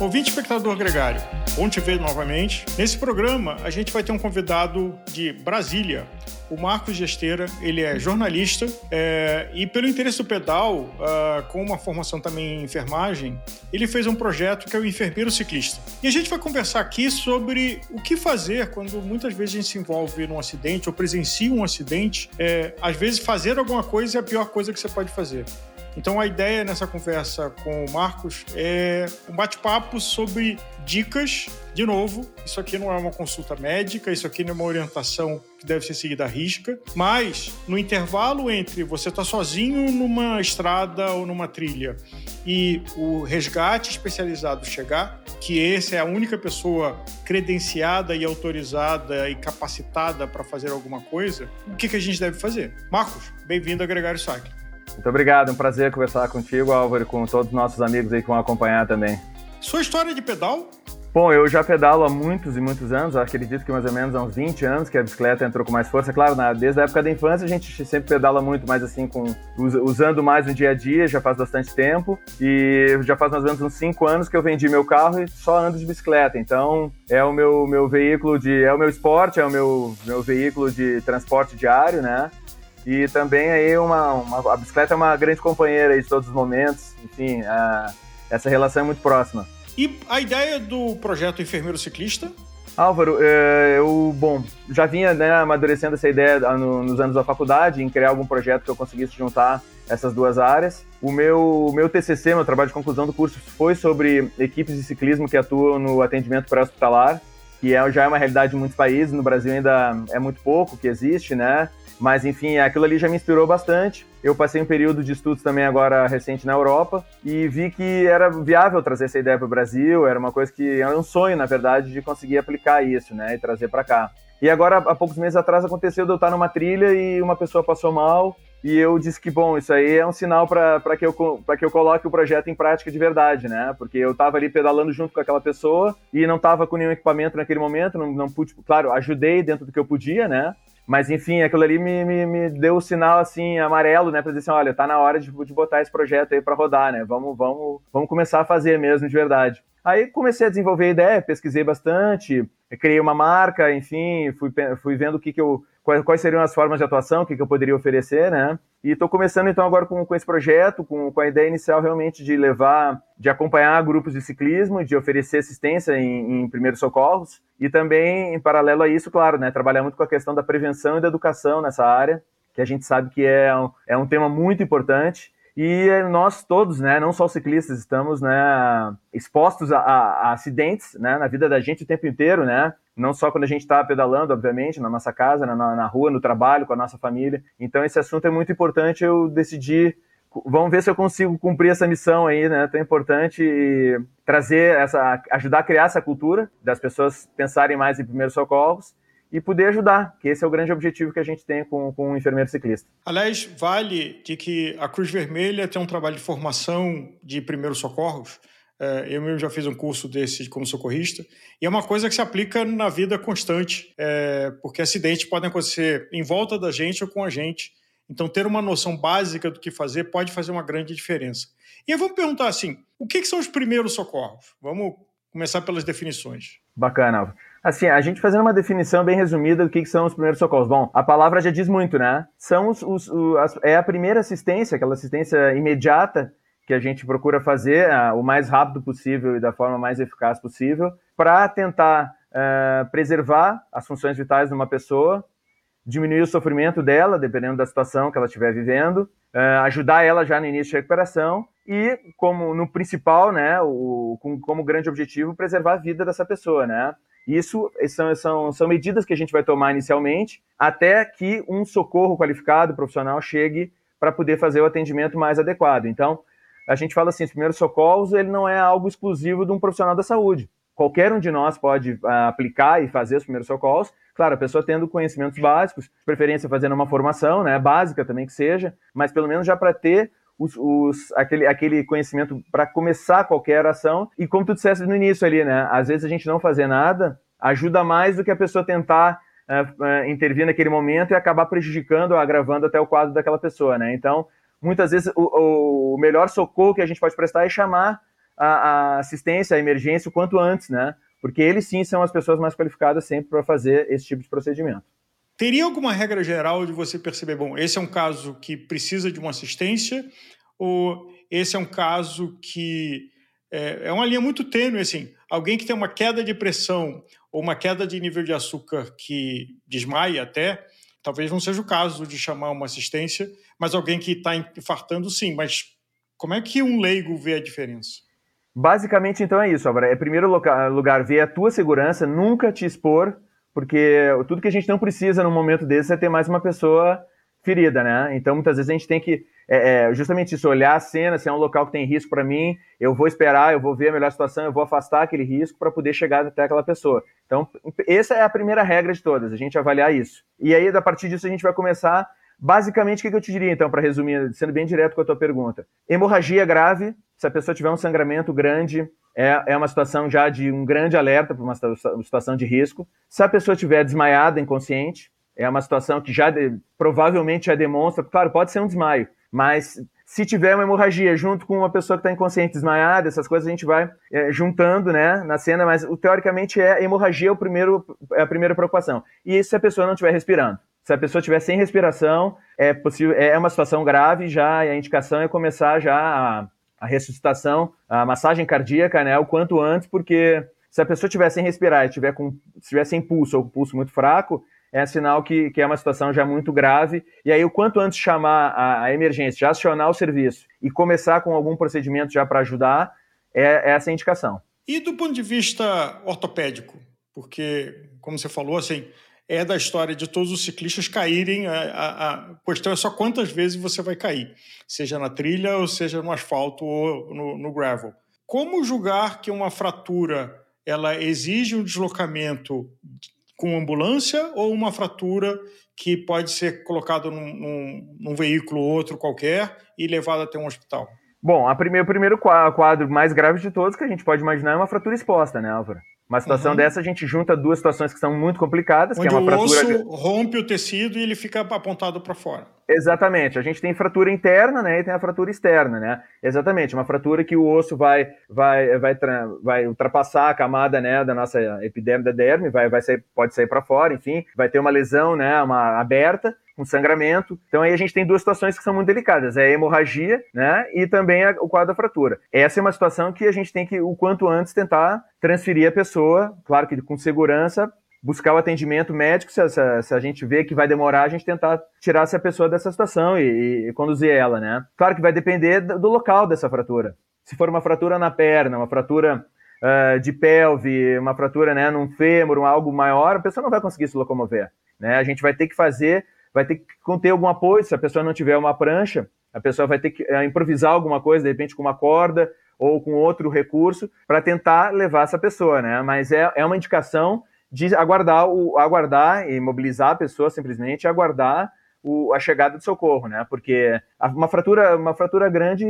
Ouvinte espectador gregário, bom te ver novamente. Nesse programa, a gente vai ter um convidado de Brasília, o Marcos Gesteira, ele é jornalista é, e pelo interesse do pedal, uh, com uma formação também em enfermagem, ele fez um projeto que é o Enfermeiro Ciclista. E a gente vai conversar aqui sobre o que fazer quando muitas vezes a gente se envolve num acidente ou presencia um acidente. É, às vezes fazer alguma coisa é a pior coisa que você pode fazer. Então a ideia nessa conversa com o Marcos é um bate-papo sobre dicas. De novo, isso aqui não é uma consulta médica, isso aqui não é uma orientação que deve ser seguida à risca, mas no intervalo entre você estar tá sozinho numa estrada ou numa trilha e o resgate especializado chegar, que esse é a única pessoa credenciada e autorizada e capacitada para fazer alguma coisa, o que, que a gente deve fazer? Marcos, bem-vindo a Gregário Saque. Muito obrigado, é um prazer conversar contigo, Álvaro, e com todos os nossos amigos aí que vão acompanhar também. Sua história de pedal? Bom, eu já pedalo há muitos e muitos anos, acredito que mais ou menos há uns 20 anos que a bicicleta entrou com mais força. Claro, desde a época da infância a gente sempre pedala muito, mas assim, com, usando mais no dia a dia, já faz bastante tempo. E já faz mais ou menos uns 5 anos que eu vendi meu carro e só ando de bicicleta. Então, é o meu, meu veículo de. é o meu esporte, é o meu, meu veículo de transporte diário, né? E também aí uma, uma, a bicicleta é uma grande companheira de todos os momentos. Enfim, a, essa relação é muito próxima. E a ideia do projeto Enfermeiro Ciclista? Álvaro, é, eu, bom, já vinha né, amadurecendo essa ideia nos anos da faculdade, em criar algum projeto que eu conseguisse juntar essas duas áreas. O meu, meu TCC, meu trabalho de conclusão do curso, foi sobre equipes de ciclismo que atuam no atendimento pré-hospitalar, que é, já é uma realidade em muitos países, no Brasil ainda é muito pouco que existe, né? Mas enfim, aquilo ali já me inspirou bastante. Eu passei um período de estudos também agora recente na Europa e vi que era viável trazer essa ideia para o Brasil, era uma coisa que era um sonho, na verdade, de conseguir aplicar isso, né, e trazer para cá. E agora, há poucos meses atrás, aconteceu de eu estar numa trilha e uma pessoa passou mal e eu disse que, bom, isso aí é um sinal para que, eu, que eu coloque o projeto em prática de verdade, né? Porque eu estava ali pedalando junto com aquela pessoa e não estava com nenhum equipamento naquele momento, não, não pude, claro, ajudei dentro do que eu podia, né? Mas enfim, aquilo ali me, me, me deu o sinal assim amarelo, né, para dizer assim, olha, tá na hora de, de botar esse projeto aí para rodar, né? Vamos, vamos, vamos começar a fazer mesmo de verdade. Aí comecei a desenvolver a ideia, pesquisei bastante, criei uma marca, enfim, fui, fui vendo o que, que eu, quais, quais seriam as formas de atuação, o que, que eu poderia oferecer, né? E estou começando então agora com, com esse projeto, com, com a ideia inicial realmente de levar, de acompanhar grupos de ciclismo, de oferecer assistência em, em primeiros socorros e também, em paralelo a isso, claro, né, trabalhar muito com a questão da prevenção e da educação nessa área, que a gente sabe que é um, é um tema muito importante e nós todos, né, não só os ciclistas, estamos né, expostos a, a, acidentes né, na vida da gente o tempo inteiro, né? Não só quando a gente está pedalando, obviamente, na nossa casa, na, na rua, no trabalho, com a nossa família. Então, esse assunto é muito importante. Eu decidi vamos ver se eu consigo cumprir essa missão aí, né, tão importante e trazer essa, ajudar a criar essa cultura das pessoas pensarem mais em primeiros socorros e poder ajudar, que esse é o grande objetivo que a gente tem com, com o enfermeiro ciclista. Aliás, vale de que a Cruz Vermelha tem um trabalho de formação de primeiros socorros. É, eu mesmo já fiz um curso desse como socorrista, e é uma coisa que se aplica na vida constante, é, porque acidentes podem acontecer em volta da gente ou com a gente. Então, ter uma noção básica do que fazer pode fazer uma grande diferença. E aí vamos perguntar assim: o que, que são os primeiros socorros? Vamos começar pelas definições. Bacana. Assim, a gente fazendo uma definição bem resumida do que, que são os primeiros socorros. Bom, a palavra já diz muito, né? São os, os, as, é a primeira assistência, aquela assistência imediata que a gente procura fazer uh, o mais rápido possível e da forma mais eficaz possível para tentar uh, preservar as funções vitais de uma pessoa, diminuir o sofrimento dela, dependendo da situação que ela estiver vivendo, uh, ajudar ela já no início de recuperação e, como no principal, né, o, com, como grande objetivo, preservar a vida dessa pessoa, né? Isso são, são, são medidas que a gente vai tomar inicialmente até que um socorro qualificado, profissional, chegue para poder fazer o atendimento mais adequado. Então, a gente fala assim, os primeiros socorros, ele não é algo exclusivo de um profissional da saúde. Qualquer um de nós pode uh, aplicar e fazer os primeiros socorros. Claro, a pessoa tendo conhecimentos básicos, de preferência fazendo uma formação, né, básica também que seja, mas pelo menos já para ter os, os, aquele, aquele conhecimento para começar qualquer ação. E como tu disseste no início ali, né? Às vezes a gente não fazer nada ajuda mais do que a pessoa tentar uh, uh, intervir naquele momento e acabar prejudicando ou agravando até o quadro daquela pessoa, né? Então, muitas vezes o, o, melhor socorro que a gente pode prestar é chamar a, a assistência, a emergência o quanto antes, né? Porque eles sim são as pessoas mais qualificadas sempre para fazer esse tipo de procedimento. Teria alguma regra geral de você perceber, bom, esse é um caso que precisa de uma assistência ou esse é um caso que é, é uma linha muito tênue, assim, alguém que tem uma queda de pressão ou uma queda de nível de açúcar que desmaia até, talvez não seja o caso de chamar uma assistência, mas alguém que está infartando, sim. Mas como é que um leigo vê a diferença? Basicamente, então, é isso, Álvaro. É, primeiro lugar, ver a tua segurança, nunca te expor, porque tudo que a gente não precisa num momento desse é ter mais uma pessoa ferida, né? Então, muitas vezes a gente tem que é, é, justamente isso, olhar a cena, se é um local que tem risco para mim, eu vou esperar, eu vou ver a melhor situação, eu vou afastar aquele risco para poder chegar até aquela pessoa. Então, essa é a primeira regra de todas, a gente avaliar isso. E aí, a partir disso, a gente vai começar. Basicamente, o que eu te diria, então, para resumir, sendo bem direto com a tua pergunta? Hemorragia grave, se a pessoa tiver um sangramento grande, é, é uma situação já de um grande alerta para uma situação de risco. Se a pessoa estiver desmaiada, inconsciente, é uma situação que já de, provavelmente já demonstra, claro, pode ser um desmaio, mas se tiver uma hemorragia junto com uma pessoa que está inconsciente, desmaiada, essas coisas a gente vai é, juntando né, na cena, mas teoricamente é hemorragia é o primeiro, é a primeira preocupação. E se a pessoa não estiver respirando? Se a pessoa estiver sem respiração, é possível, é uma situação grave já, e a indicação é começar já a, a ressuscitação, a massagem cardíaca, né, o quanto antes, porque se a pessoa estiver sem respirar e tiver com, estiver sem pulso ou com pulso muito fraco, é sinal que, que é uma situação já muito grave. E aí, o quanto antes chamar a, a emergência, já acionar o serviço e começar com algum procedimento já para ajudar, é, é essa a indicação. E do ponto de vista ortopédico? Porque, como você falou, assim, é da história de todos os ciclistas caírem. A, a, a, questão é só quantas vezes você vai cair, seja na trilha, ou seja no asfalto ou no, no gravel. Como julgar que uma fratura ela exige um deslocamento com ambulância ou uma fratura que pode ser colocado num, num, num veículo ou outro qualquer e levado até um hospital? Bom, a o primeiro quadro mais grave de todos que a gente pode imaginar é uma fratura exposta, né, Álvaro? Uma situação uhum. dessa, a gente junta duas situações que são muito complicadas, Onde que é uma o fratura. osso rompe o tecido e ele fica apontado para fora. Exatamente. A gente tem fratura interna, né, e tem a fratura externa, né? Exatamente. Uma fratura que o osso vai, vai, vai, vai ultrapassar a camada, né, da nossa epiderme da derme, vai, vai sair, pode sair para fora, enfim, vai ter uma lesão, né, uma aberta com sangramento. Então aí a gente tem duas situações que são muito delicadas, é a hemorragia, né, e também a, o quadro da fratura. Essa é uma situação que a gente tem que o quanto antes tentar transferir a pessoa, claro que com segurança, buscar o atendimento médico, se, se, se, a gente vê que vai demorar, a gente tentar tirar essa pessoa dessa situação e, e conduzir ela, né? Claro que vai depender do, do, local dessa fratura. Se for uma fratura na perna, uma fratura uh, de pelve, uma fratura né, num fêmur, um algo maior, a pessoa não vai conseguir se locomover. Né? A gente vai ter que fazer vai ter que conter algum apoio. Se a pessoa não tiver uma prancha, a pessoa vai ter que é, improvisar alguma coisa, de repente com uma corda ou com outro recurso, para tentar levar essa pessoa, né? Mas é, é uma indicação de aguardar, o, aguardar e mobilizar a pessoa simplesmente, aguardar o, a chegada do socorro, né? Porque uma fratura, uma fratura grande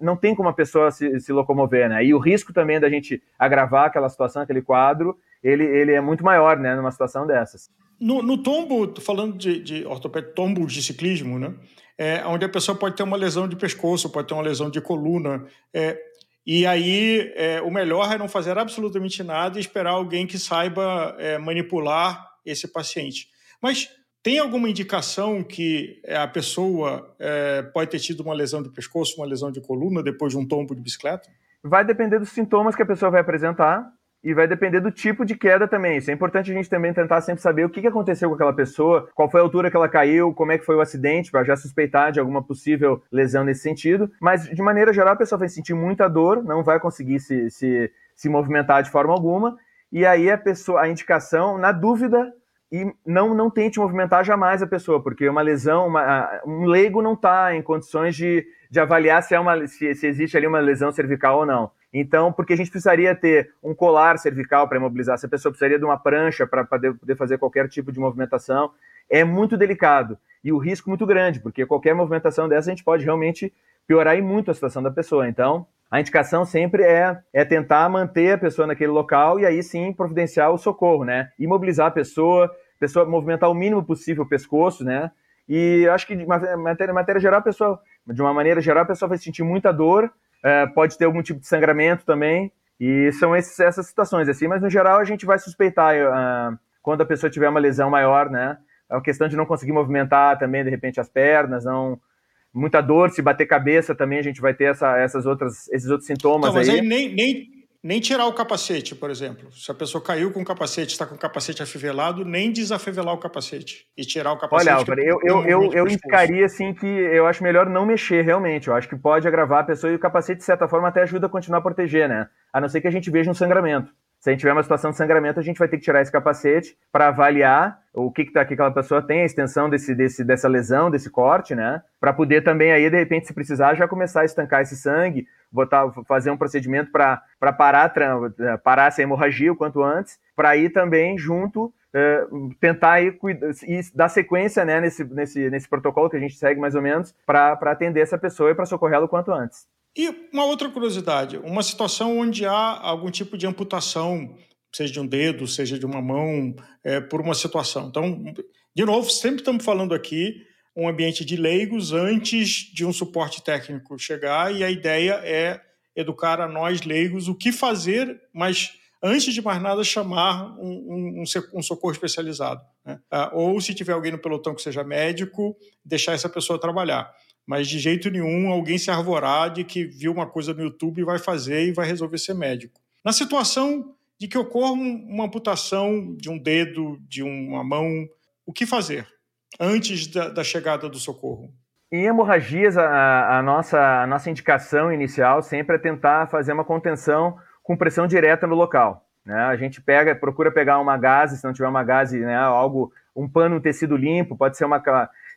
não tem como a pessoa se, se locomover, né? E o risco também da gente agravar aquela situação, aquele quadro, ele, ele é muito maior, né? Numa situação dessas. No, no tombo, falando de, de tombo de ciclismo, né? É, onde a pessoa pode ter uma lesão de pescoço, pode ter uma lesão de coluna. É, e aí, é, o melhor é não fazer absolutamente nada e esperar alguém que saiba é, manipular esse paciente. Mas tem alguma indicação que é, a pessoa é, pode ter tido uma lesão de pescoço, uma lesão de coluna depois de um tombo de bicicleta? Vai depender dos sintomas que a pessoa vai apresentar e vai depender do tipo de queda também. Isso é importante a gente também tentar sempre saber o que aconteceu com aquela pessoa, qual foi a altura que ela caiu, como é que foi o acidente, para já suspeitar de alguma possível lesão nesse sentido. Mas, de maneira geral, a pessoa vai sentir muita dor, não vai conseguir se, se, se movimentar de forma alguma. E aí a pessoa, a indicação, na dúvida, e não, não tente movimentar jamais a pessoa, porque uma lesão, uma, um leigo não está em condições de, de avaliar se, é uma, se, se existe ali uma lesão cervical ou não. Então, porque a gente precisaria ter um colar cervical para imobilizar, essa pessoa precisaria de uma prancha para poder fazer qualquer tipo de movimentação. É muito delicado e o risco muito grande, porque qualquer movimentação dessa a gente pode realmente piorar muito a situação da pessoa. Então, a indicação sempre é, é tentar manter a pessoa naquele local e aí sim providenciar o socorro, né? Imobilizar a pessoa, pessoa movimentar o mínimo possível o pescoço, né? E acho que de matéria, matéria geral, a pessoa, de uma maneira geral, a pessoa vai sentir muita dor, é, pode ter algum tipo de sangramento também, e são esses, essas situações assim, mas no geral a gente vai suspeitar uh, quando a pessoa tiver uma lesão maior, né? É uma questão de não conseguir movimentar também, de repente, as pernas, não muita dor, se bater cabeça também a gente vai ter essa, essas outras, esses outros sintomas então, mas aí. aí nem, nem, nem tirar o capacete, por exemplo. Se a pessoa caiu com o capacete, está com o capacete afivelado, nem desafivelar o capacete e tirar o capacete. Olha, Álvaro, eu, eu, eu, eu indicaria assim que eu acho melhor não mexer realmente. Eu acho que pode agravar a pessoa e o capacete, de certa forma, até ajuda a continuar a proteger, né? A não ser que a gente veja um sangramento. Se a gente tiver uma situação de sangramento, a gente vai ter que tirar esse capacete para avaliar o que, que, tá, que aquela pessoa tem, a extensão desse, desse, dessa lesão, desse corte, né? Para poder também aí, de repente, se precisar, já começar a estancar esse sangue, botar, fazer um procedimento para parar, parar essa hemorragia o quanto antes, para ir também junto Uh, tentar ir, ir, dar sequência né, nesse, nesse, nesse protocolo que a gente segue mais ou menos para atender essa pessoa e para socorrê-la o quanto antes. E uma outra curiosidade, uma situação onde há algum tipo de amputação, seja de um dedo, seja de uma mão, é, por uma situação. Então, de novo, sempre estamos falando aqui um ambiente de leigos antes de um suporte técnico chegar e a ideia é educar a nós leigos o que fazer, mas antes de mais nada chamar um, um, um socorro especializado. Né? Ah, ou se tiver alguém no pelotão que seja médico, deixar essa pessoa trabalhar mas de jeito nenhum alguém se arvorar de que viu uma coisa no YouTube e vai fazer e vai resolver ser médico. Na situação de que ocorra uma amputação de um dedo, de uma mão, o que fazer antes da, da chegada do socorro? Em hemorragias, a, a, nossa, a nossa indicação inicial sempre é tentar fazer uma contenção com pressão direta no local. Né? A gente pega, procura pegar uma gase, se não tiver uma gase, né, algo, um pano, um tecido limpo, pode ser uma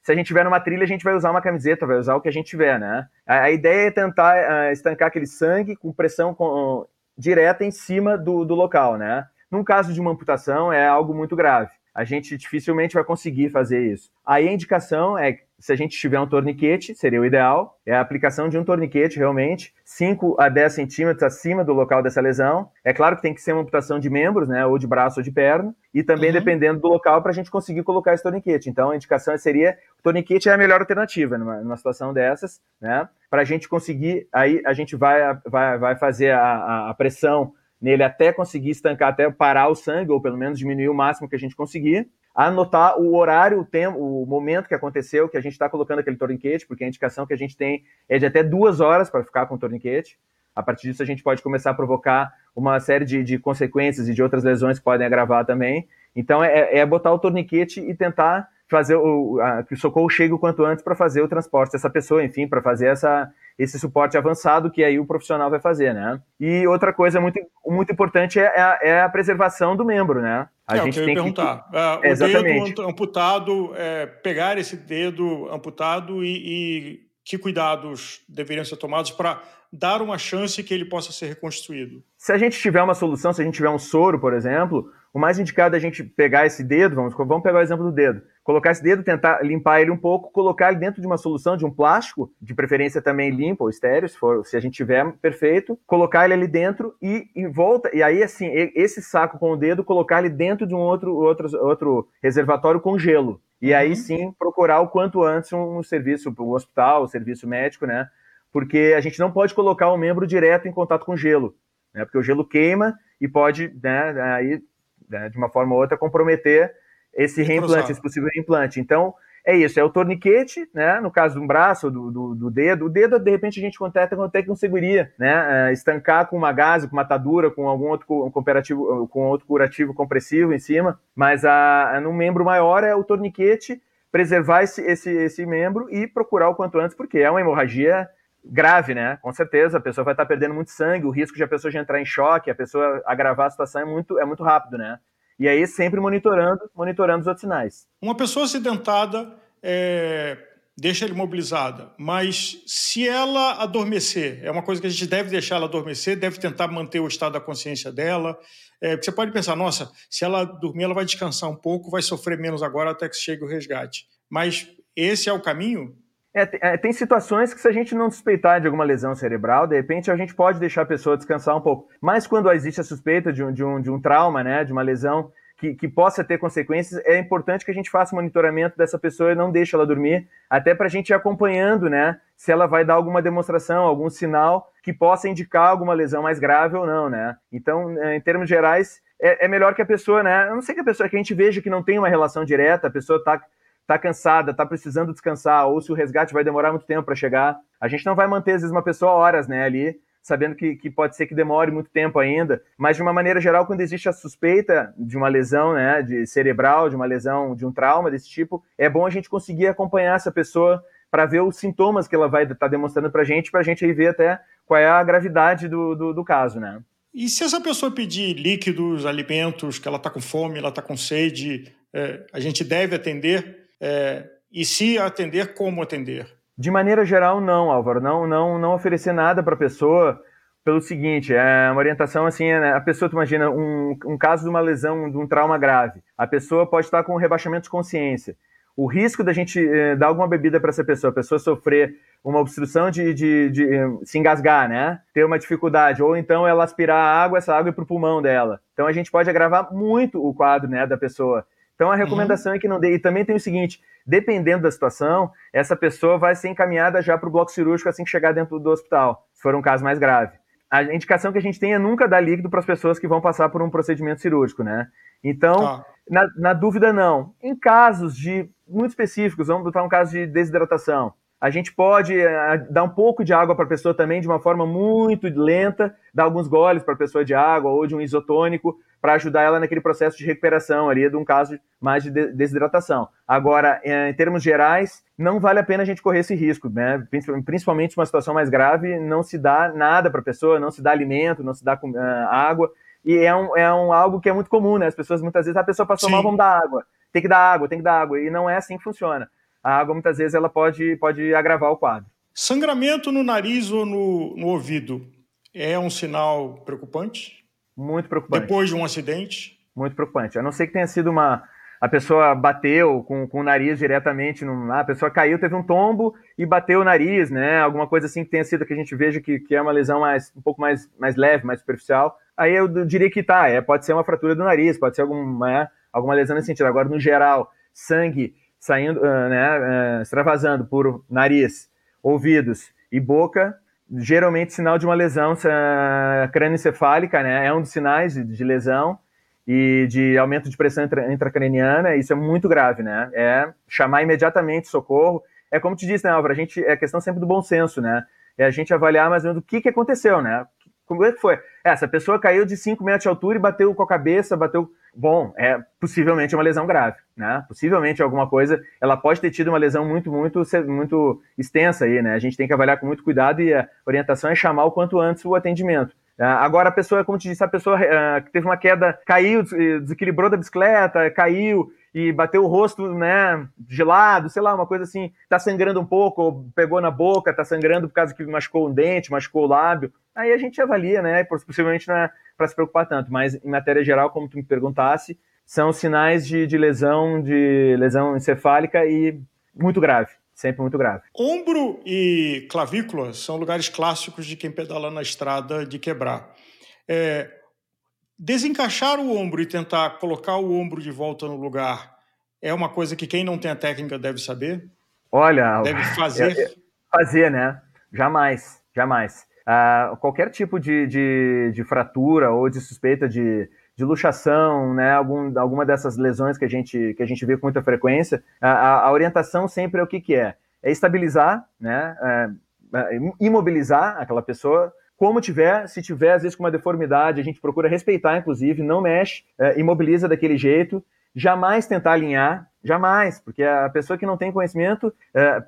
se a gente tiver numa trilha, a gente vai usar uma camiseta, vai usar o que a gente tiver, né? A, a ideia é tentar uh, estancar aquele sangue com pressão com, direta em cima do, do local, né? Num caso de uma amputação, é algo muito grave a gente dificilmente vai conseguir fazer isso. Aí a indicação é, se a gente tiver um torniquete, seria o ideal, é a aplicação de um torniquete realmente, 5 a 10 centímetros acima do local dessa lesão. É claro que tem que ser uma amputação de membros, né, ou de braço ou de perna, e também uhum. dependendo do local para a gente conseguir colocar esse torniquete. Então a indicação seria, o torniquete é a melhor alternativa numa, numa situação dessas, né, para a gente conseguir, aí a gente vai, vai, vai fazer a, a, a pressão nele até conseguir estancar, até parar o sangue, ou pelo menos diminuir o máximo que a gente conseguir. Anotar o horário, o tempo, o momento que aconteceu, que a gente está colocando aquele torniquete, porque a indicação que a gente tem é de até duas horas para ficar com o torniquete. A partir disso, a gente pode começar a provocar uma série de, de consequências e de outras lesões que podem agravar também. Então, é, é botar o torniquete e tentar fazer o, a, que o socorro chegue o quanto antes para fazer o transporte dessa pessoa, enfim, para fazer essa, esse suporte avançado que aí o profissional vai fazer, né? E outra coisa muito, muito importante é, é, a, é a preservação do membro, né? A é, gente o que eu perguntar. Que... Uh, o Exatamente. dedo amputado, é, pegar esse dedo amputado e, e que cuidados deveriam ser tomados para dar uma chance que ele possa ser reconstruído? Se a gente tiver uma solução, se a gente tiver um soro, por exemplo, o mais indicado é a gente pegar esse dedo, vamos, vamos pegar o exemplo do dedo, colocar esse dedo, tentar limpar ele um pouco, colocar ele dentro de uma solução, de um plástico, de preferência também limpo ou estéreo, se, for, se a gente tiver, perfeito, colocar ele ali dentro e em volta, e aí assim, esse saco com o dedo, colocar ele dentro de um outro, outro, outro reservatório com gelo. E aí uhum. sim procurar o quanto antes um, serviço, um hospital, um serviço médico, né? Porque a gente não pode colocar o membro direto em contato com gelo, né? Porque o gelo queima e pode, né, aí né, de uma forma ou outra, comprometer esse reimplante, esse possível reimplante. Então, é isso, é o torniquete, né? No caso do braço, do, do, do dedo. O dedo, de repente, a gente contata até com seguria, né? É, estancar com uma gase, com uma atadura, com algum outro cooperativo, com outro curativo compressivo em cima. Mas a, a, no membro maior é o torniquete, preservar esse, esse, esse membro e procurar o quanto antes, porque é uma hemorragia grave, né? Com certeza, a pessoa vai estar perdendo muito sangue, o risco de a pessoa já entrar em choque, a pessoa agravar a situação é muito, é muito rápido, né? E aí sempre monitorando, monitorando os outros sinais. Uma pessoa acidentada é, deixa ele imobilizada, mas se ela adormecer, é uma coisa que a gente deve deixar ela adormecer, deve tentar manter o estado da consciência dela. É, você pode pensar, nossa, se ela dormir, ela vai descansar um pouco, vai sofrer menos agora até que chegue o resgate. Mas esse é o caminho? É, é, tem situações que se a gente não suspeitar de alguma lesão cerebral, de repente a gente pode deixar a pessoa descansar um pouco. Mas quando existe a suspeita de um, de um, de um trauma, né, de uma lesão que, que, possa ter consequências, é importante que a gente faça monitoramento dessa pessoa e não deixe ela dormir, até para a gente ir acompanhando, né? Se ela vai dar alguma demonstração, algum sinal que possa indicar alguma lesão mais grave ou não, né? Então, é, em termos gerais, é, é melhor que a pessoa, né? Eu não sei que a pessoa que a gente veja que não tem uma relação direta, a pessoa está tá cansada, está precisando descansar, ou se o resgate vai demorar muito tempo para chegar. A gente não vai manter, às vezes, uma pessoa horas, né, ali, sabendo que, que pode ser que demore muito tempo ainda, mas de uma maneira geral, quando existe a suspeita de uma lesão né, de cerebral, de uma lesão, de um trauma desse tipo, é bom a gente conseguir acompanhar essa pessoa para ver os sintomas que ela vai estar tá demonstrando para a gente, para a gente aí ver até qual é a gravidade do, do, do, caso, né? E se essa pessoa pedir líquidos, alimentos, que ela está com fome, ela está com sede, é, a gente deve atender? É, e se atender, como atender? De maneira geral, não, Álvaro. Não, não, não oferecer nada para a pessoa pelo seguinte, é uma orientação assim, né? a pessoa, tu imagina, um, um caso de uma lesão, de um trauma grave, a pessoa pode estar com um rebaixamento de consciência. O risco da gente eh, dar alguma bebida para essa pessoa, a pessoa sofrer uma obstrução de, de, de, de, se engasgar, né? Ter uma dificuldade, ou então ela aspirar a água, essa água ir para o pulmão dela. Então a gente pode agravar muito o quadro né, da pessoa. Então a recomendação uhum. é que não dê. E também tem o seguinte: dependendo da situação, essa pessoa vai ser encaminhada já para o bloco cirúrgico assim que chegar dentro do hospital, se for um caso mais grave. A indicação que a gente tem é nunca dar líquido para as pessoas que vão passar por um procedimento cirúrgico, né? Então, tá. na, na, dúvida, não. Em casos de muito específicos, vamos botar um caso de desidratação. A gente pode uh, dar um pouco de água para a pessoa também de uma forma muito lenta, dar alguns goles para a pessoa de água ou de um isotônico para ajudar ela naquele processo de recuperação ali de um caso mais de desidratação. Agora, eh, em termos gerais, não vale a pena a gente correr esse risco, né? Principalmente uma situação mais grave, não se dá nada para a pessoa, não se dá alimento, não se dá uh, água. E é um, é um algo que é muito comum, né? As pessoas muitas vezes, a pessoa passou Sim. mal, vamos dar água. Tem que dar água, tem que dar água. E não é assim que funciona. A água, muitas vezes, ela pode, pode agravar o quadro. Sangramento no nariz ou no, no ouvido é um sinal preocupante? Muito preocupante. Depois de um acidente? Muito preocupante. A não ser que tenha sido uma. A pessoa bateu com, com o nariz diretamente, num, ah, a pessoa caiu, teve um tombo e bateu o nariz, né? Alguma coisa assim que tenha sido que a gente veja que, que é uma lesão mais, um pouco mais, mais leve, mais superficial. Aí eu diria que tá, é, pode ser uma fratura do nariz, pode ser alguma, é, alguma lesão nesse sentido. Agora, no geral, sangue saindo, uh, né, uh, extravasando por nariz, ouvidos e boca, geralmente sinal de uma lesão crânioencefálica, né? É um dos sinais de, lesão e de aumento de pressão intracraniana, isso é muito grave, né? É chamar imediatamente socorro. É como te disse, né, Álvaro? A gente, é questão sempre do bom senso, né? É a gente avaliar mais ou menos o que, que aconteceu, né? Como é que foi? Essa pessoa caiu de 5 metros de altura e bateu com a cabeça, bateu. Bom, é possivelmente uma lesão grave, né? Possivelmente alguma coisa. Ela pode ter tido uma lesão muito, muito, muito extensa aí, né? A gente tem que avaliar com muito cuidado e a orientação é chamar o quanto antes o atendimento. Ah, agora, a pessoa, como te disse, a pessoa uh, que teve uma queda, caiu, desequilibrou da bicicleta, caiu e bateu o rosto, né, gelado, sei lá, uma coisa assim, tá sangrando um pouco, ou pegou na boca, tá sangrando por causa que machucou um dente, machucou o lábio. Aí a gente avalia, né, possivelmente é para se preocupar tanto, mas em matéria geral, como tu me perguntasse, são sinais de, de lesão, de lesão encefálica e muito grave sempre muito grave. Ombro e clavícula são lugares clássicos de quem pedala na estrada de quebrar. É, desencaixar o ombro e tentar colocar o ombro de volta no lugar é uma coisa que quem não tem a técnica deve saber? Olha, deve fazer. É, é, fazer, né? Jamais, jamais. Uh, qualquer tipo de, de, de, fratura ou de suspeita de, de luxação, né, algum, alguma dessas lesões que a gente, que a gente vê com muita frequência, a, a orientação sempre é o que, que é? É estabilizar, né, é, é, imobilizar aquela pessoa, como tiver, se tiver às vezes com uma deformidade, a gente procura respeitar, inclusive, não mexe, é, imobiliza daquele jeito, jamais tentar alinhar, jamais, porque a pessoa que não tem conhecimento é,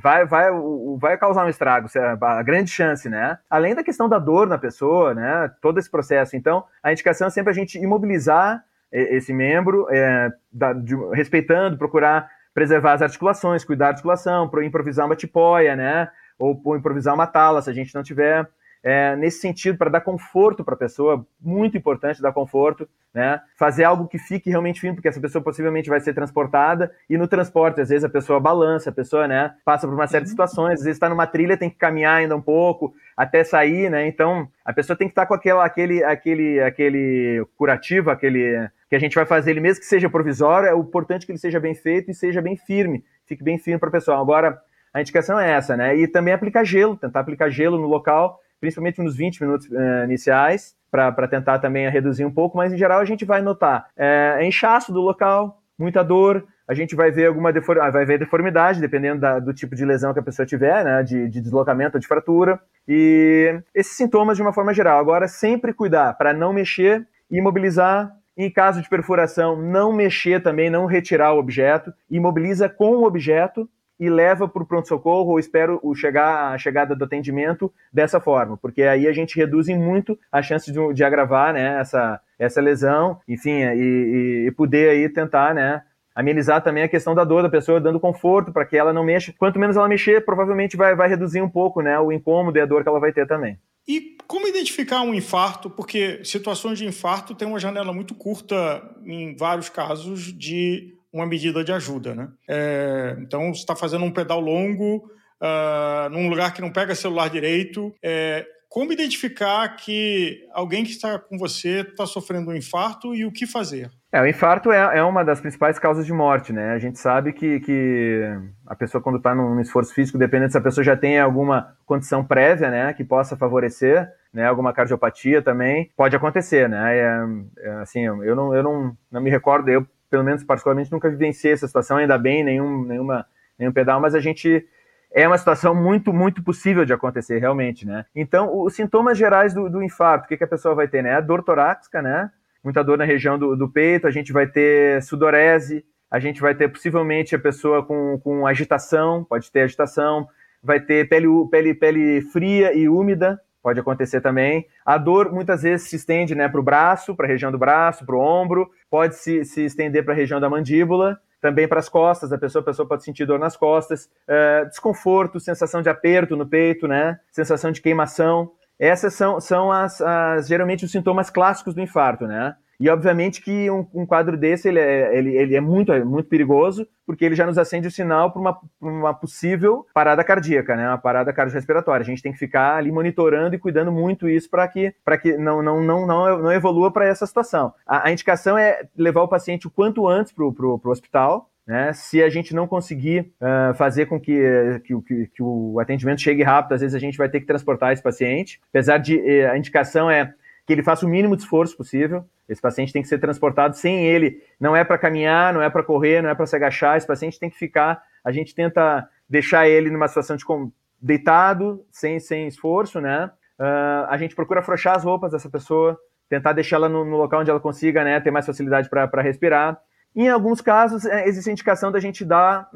vai, vai, vai causar um estrago, a grande chance, né? Além da questão da dor na pessoa, né? Todo esse processo. Então, a indicação é sempre a gente imobilizar esse membro, é, da, de, respeitando, procurar preservar as articulações, cuidar da articulação, improvisar uma tipóia, né? Ou, ou improvisar uma tala, se a gente não tiver é, nesse sentido, para dar conforto para a pessoa, muito importante dar conforto, né? Fazer algo que fique realmente firme, porque essa pessoa possivelmente vai ser transportada, e no transporte, às vezes, a pessoa balança, a pessoa, né, passa por uma série de uhum. situações, às vezes está numa trilha, tem que caminhar ainda um pouco até sair, né? Então, a pessoa tem que estar tá com aquela, aquele, aquele, aquele curativo, aquele que a gente vai fazer ele, mesmo que seja provisório, é o importante que ele seja bem feito e seja bem firme, fique bem firme para o pessoal. Agora, a indicação é essa, né? E também aplicar gelo, tentar aplicar gelo no local, principalmente nos 20 minutos uh, iniciais, para tentar também reduzir um pouco, mas em geral a gente vai notar é, inchaço do local, muita dor, a gente vai ver alguma deform... Ah, vai ver deformidade, dependendo da, do tipo de lesão que a pessoa tiver, né, de, de deslocamento ou de fratura, e esses sintomas de uma forma geral. Agora, sempre cuidar para não mexer, imobilizar, em caso de perfuração, não mexer também, não retirar o objeto, imobiliza com o objeto e leva para o pronto-socorro ou espero o chegar, a chegada do atendimento dessa forma, porque aí a gente reduz muito a chance de, de agravar né, essa, essa lesão, enfim, e, e, poder aí tentar né, amenizar também a questão da dor da pessoa, dando conforto para que ela não mexa. Quanto menos ela mexer, provavelmente vai, vai reduzir um pouco né, o incômodo e a dor que ela vai ter também. E como identificar um infarto? Porque situações de infarto têm uma janela muito curta, em vários casos, de uma medida de ajuda. Né? É, então, você está fazendo um pedal longo, uh, num lugar que não pega celular direito. É, como identificar que alguém que está com você está sofrendo um infarto e o que fazer? É, o infarto é, é, uma das principais causas de morte, né? A gente sabe que, que a pessoa, quando está num esforço físico, dependendo se a pessoa já tem alguma condição prévia, né, que possa favorecer, né, alguma cardiopatia também, pode acontecer, né? É, é, assim, eu não, eu não, não me recordo, eu pelo menos particularmente, nunca vivenciei essa situação, ainda bem, nenhum, nenhuma, nenhum pedal, mas a gente é uma situação muito, muito possível de acontecer, realmente, né? Então, os sintomas gerais do, do infarto, o que, que a pessoa vai ter, né? A dor torácica, né? Muita dor na região do, do peito, a gente vai ter sudorese, a gente vai ter possivelmente a pessoa com, com agitação, pode ter agitação, vai ter pele, pele, pele fria e úmida, pode acontecer também. A dor muitas vezes se estende né, para o braço, para a região do braço, para o ombro, pode se, se estender para a região da mandíbula, também para as costas, a pessoa, a pessoa pode sentir dor nas costas, uh, desconforto, sensação de aperto no peito, né? sensação de queimação. Essas são, são as, as, geralmente os sintomas clássicos do infarto, né? E obviamente que um, um, quadro desse ele é, ele, ele é muito, muito perigoso, porque ele já nos acende o sinal para uma, uma possível parada cardíaca, né? uma parada cardiorrespiratória. A gente tem que ficar ali monitorando e cuidando muito isso para que, que não, não, não, não, não evolua para essa situação. A, a, indicação é levar o paciente o quanto antes para o hospital, né? Se a gente não conseguir uh, fazer com que, que, que, que, o atendimento chegue rápido, às vezes a gente vai ter que transportar esse paciente. Apesar de eh, a indicação é que ele faça o mínimo de esforço possível. Esse paciente tem que ser transportado sem ele. Não é para caminhar, não é para correr, não é para se agachar. Esse paciente tem que ficar. A gente tenta deixar ele numa situação de deitado, sem, sem esforço, né? Uh, a gente procura afrouxar as roupas dessa pessoa, tentar deixá-la no, no, local onde ela consiga, né, ter mais facilidade para respirar. Em alguns casos, é, existe a indicação da gente dar,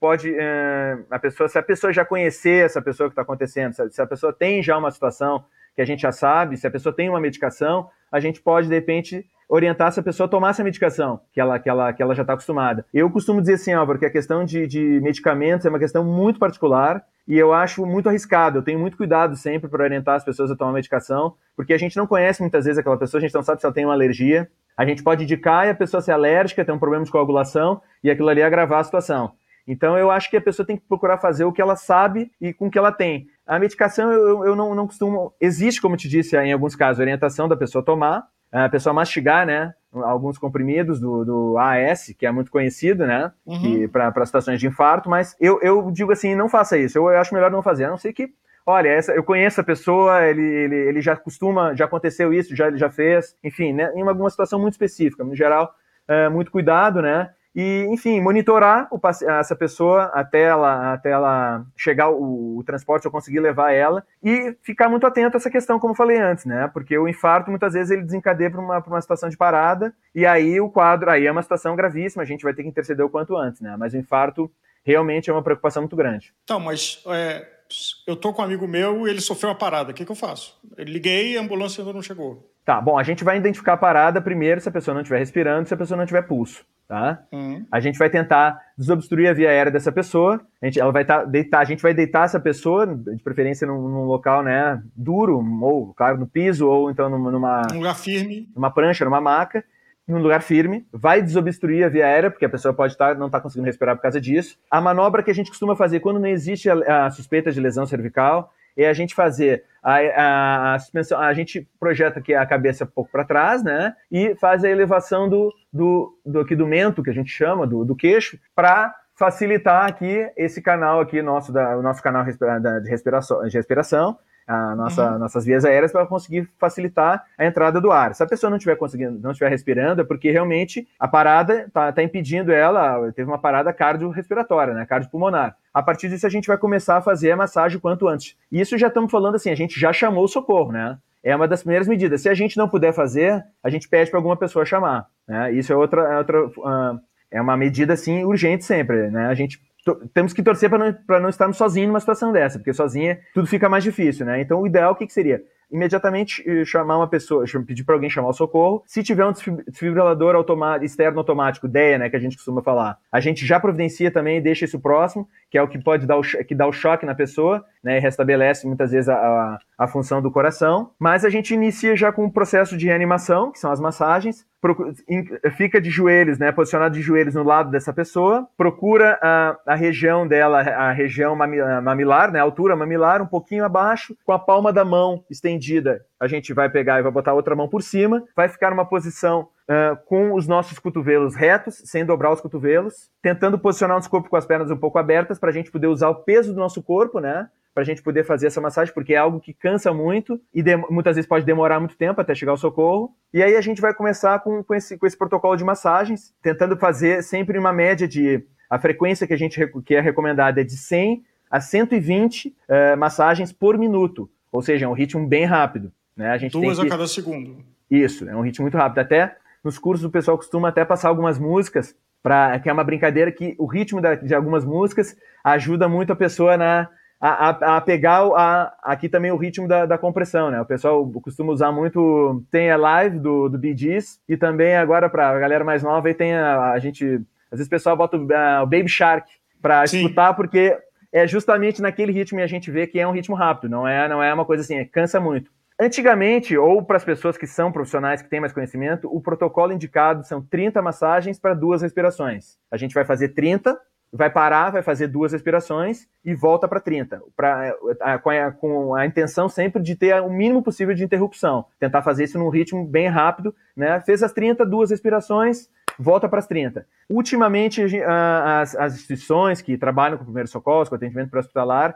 pode, é, a pessoa, se a pessoa já conhecer essa pessoa que está acontecendo, se a pessoa tem já uma situação que a gente já sabe, se a pessoa tem uma medicação, a gente pode, de repente, orientar essa pessoa a tomar essa medicação que ela, que ela, que ela já está acostumada. Eu costumo dizer assim, Álvaro, que a questão de, de medicamentos é uma questão muito particular e eu acho muito arriscado. Eu tenho muito cuidado sempre para orientar as pessoas a tomar medicação, porque a gente não conhece muitas vezes aquela pessoa, a gente não sabe se ela tem uma alergia. A gente pode indicar e a pessoa ser alérgica, ter um problema de coagulação e aquilo ali agravar a situação. Então eu acho que a pessoa tem que procurar fazer o que ela sabe e com o que ela tem. A medicação eu, eu não, não costumo. Existe, como eu te disse, em alguns casos, orientação da pessoa tomar, a pessoa mastigar, né? Alguns comprimidos do, do AS, que é muito conhecido, né? Uhum. Para situações de infarto, mas eu, eu digo assim, não faça isso. Eu, eu acho melhor não fazer, a não ser que olha, essa, eu conheço a pessoa, ele, ele, ele já costuma, já aconteceu isso, já, ele já fez, enfim, né, em alguma situação muito específica. No geral, é, muito cuidado, né? E, enfim, monitorar o, essa pessoa até ela, até ela chegar o, o, transporte ou conseguir levar ela e ficar muito atento a essa questão, como eu falei antes, né? Porque o infarto muitas vezes ele desencadeia para uma, uma situação de parada e aí o quadro aí é uma situação gravíssima, a gente vai ter que interceder o quanto antes, né? Mas o infarto realmente é uma preocupação muito grande. Então, mas é, eu tô com um amigo meu e ele sofreu uma parada, o que, que eu faço? Eu liguei a ambulância ainda não chegou. Tá, bom, a gente vai identificar a parada primeiro se a pessoa não estiver respirando, se a pessoa não tiver pulso tá? A gente vai tentar desobstruir a via aérea dessa pessoa. A gente, ela vai tá, deitar, a gente vai deitar essa pessoa, de preferência num, num, local, né, duro, ou claro no piso, ou então numa, um lugar firme, numa prancha, numa maca, num lugar firme. Vai desobstruir a via aérea, porque a pessoa pode estar não estar tá conseguindo respirar por causa disso. A manobra que a gente costuma fazer quando não existe a, a suspeita de lesão cervical é a gente fazer a, a, a, suspensão, a gente projeta aqui a cabeça um pouco para trás, né? E faz a elevação do, do, do, aqui do mento, que a gente chama, do, do queixo, para facilitar aqui esse canal aqui nosso, da, o nosso canal de respiração, de respiração a nossa, uhum. nossas vias aéreas para conseguir facilitar a entrada do ar. Se a pessoa não estiver conseguindo, não estiver respirando, é porque realmente a parada está tá impedindo ela, teve uma parada cardiorrespiratória, né, cardiopulmonar. A partir disso, a gente vai começar a fazer a massagem o quanto antes. E isso já estamos falando assim, a gente já chamou o socorro, né? É uma das primeiras medidas. Se a gente não puder fazer, a gente pede para alguma pessoa chamar. Né? Isso é outra, é outra uh, é uma medida assim urgente sempre, né? A gente temos que torcer para não, não estarmos sozinhos numa situação dessa, porque sozinha tudo fica mais difícil, né? Então, o ideal, o que, que seria? Imediatamente eh, chamar uma pessoa, pedir para alguém chamar o socorro. Se tiver um desfibrilador automático, externo automático, DEA, né, que a gente costuma falar, a gente já providencia também e deixa isso próximo, que é o que pode dar o, que dá o choque na pessoa, né, e restabelece muitas vezes a, a, a função do coração. Mas a gente inicia já com o um processo de reanimação, que são as massagens, fica de joelhos, né, posicionado de joelhos no lado dessa pessoa, procura a, a região dela, a região mamilar, né, a altura mamilar, um pouquinho abaixo, com a palma da mão estendida. A gente vai pegar e vai botar outra mão por cima, vai ficar numa posição uh, com os nossos cotovelos retos, sem dobrar os cotovelos, tentando posicionar nosso corpo com as pernas um pouco abertas para a gente poder usar o peso do nosso corpo, né, para a gente poder fazer essa massagem, porque é algo que cansa muito e muitas vezes pode demorar muito tempo até chegar ao socorro. E aí a gente vai começar com, com, esse, com esse protocolo de massagens, tentando fazer sempre uma média de. A frequência que a gente que é recomendada é de 100 a 120 uh, eh, massagens por minuto, ou seja, é um ritmo bem rápido. Né? A gente Duas que... a cada segundo. Isso, é um ritmo muito rápido. Até nos cursos o pessoal costuma até passar algumas músicas, pra, que é uma brincadeira que o ritmo de algumas músicas ajuda muito a pessoa na, a, a, a pegar a, aqui também o ritmo da, da, compressão, né? O pessoal costuma usar muito, tem a live do, do Bee Gees, e também agora para a galera mais nova aí tem a, a, gente, às vezes o pessoal bota o, o Baby Shark para escutar, porque é justamente naquele ritmo que a gente vê que é um ritmo rápido, não é, não é uma coisa assim, é, cansa muito. Antigamente, ou para as pessoas que são profissionais, que têm mais conhecimento, o protocolo indicado são 30 massagens para duas respirações. A gente vai fazer 30 vai parar, vai fazer duas respirações e volta para 30, pra, a, com, a, com, a, intenção sempre de ter o mínimo possível de interrupção. Tentar fazer isso num ritmo bem rápido, né? Fez as 30, duas respirações, volta para as 30. Ultimamente, as, as, instituições que trabalham com primeiros socorros, com atendimento pré-hospitalar,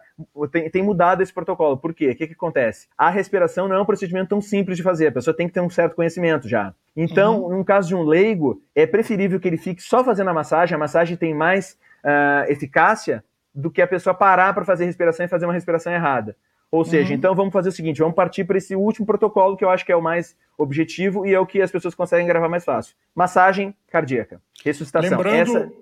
tem, tem, mudado esse protocolo. Por quê? O que, que acontece? A respiração não é um procedimento tão simples de fazer, a pessoa tem que ter um certo conhecimento já. Então, uhum. no caso de um leigo, é preferível que ele fique só fazendo a massagem, a massagem tem mais uh, eficácia do que a pessoa parar para fazer respiração e fazer uma respiração errada. Ou seja, uhum. então vamos fazer o seguinte, vamos partir para esse último protocolo que eu acho que é o mais objetivo e é o que as pessoas conseguem gravar mais fácil. Massagem cardíaca, ressuscitação. Lembrando Essa...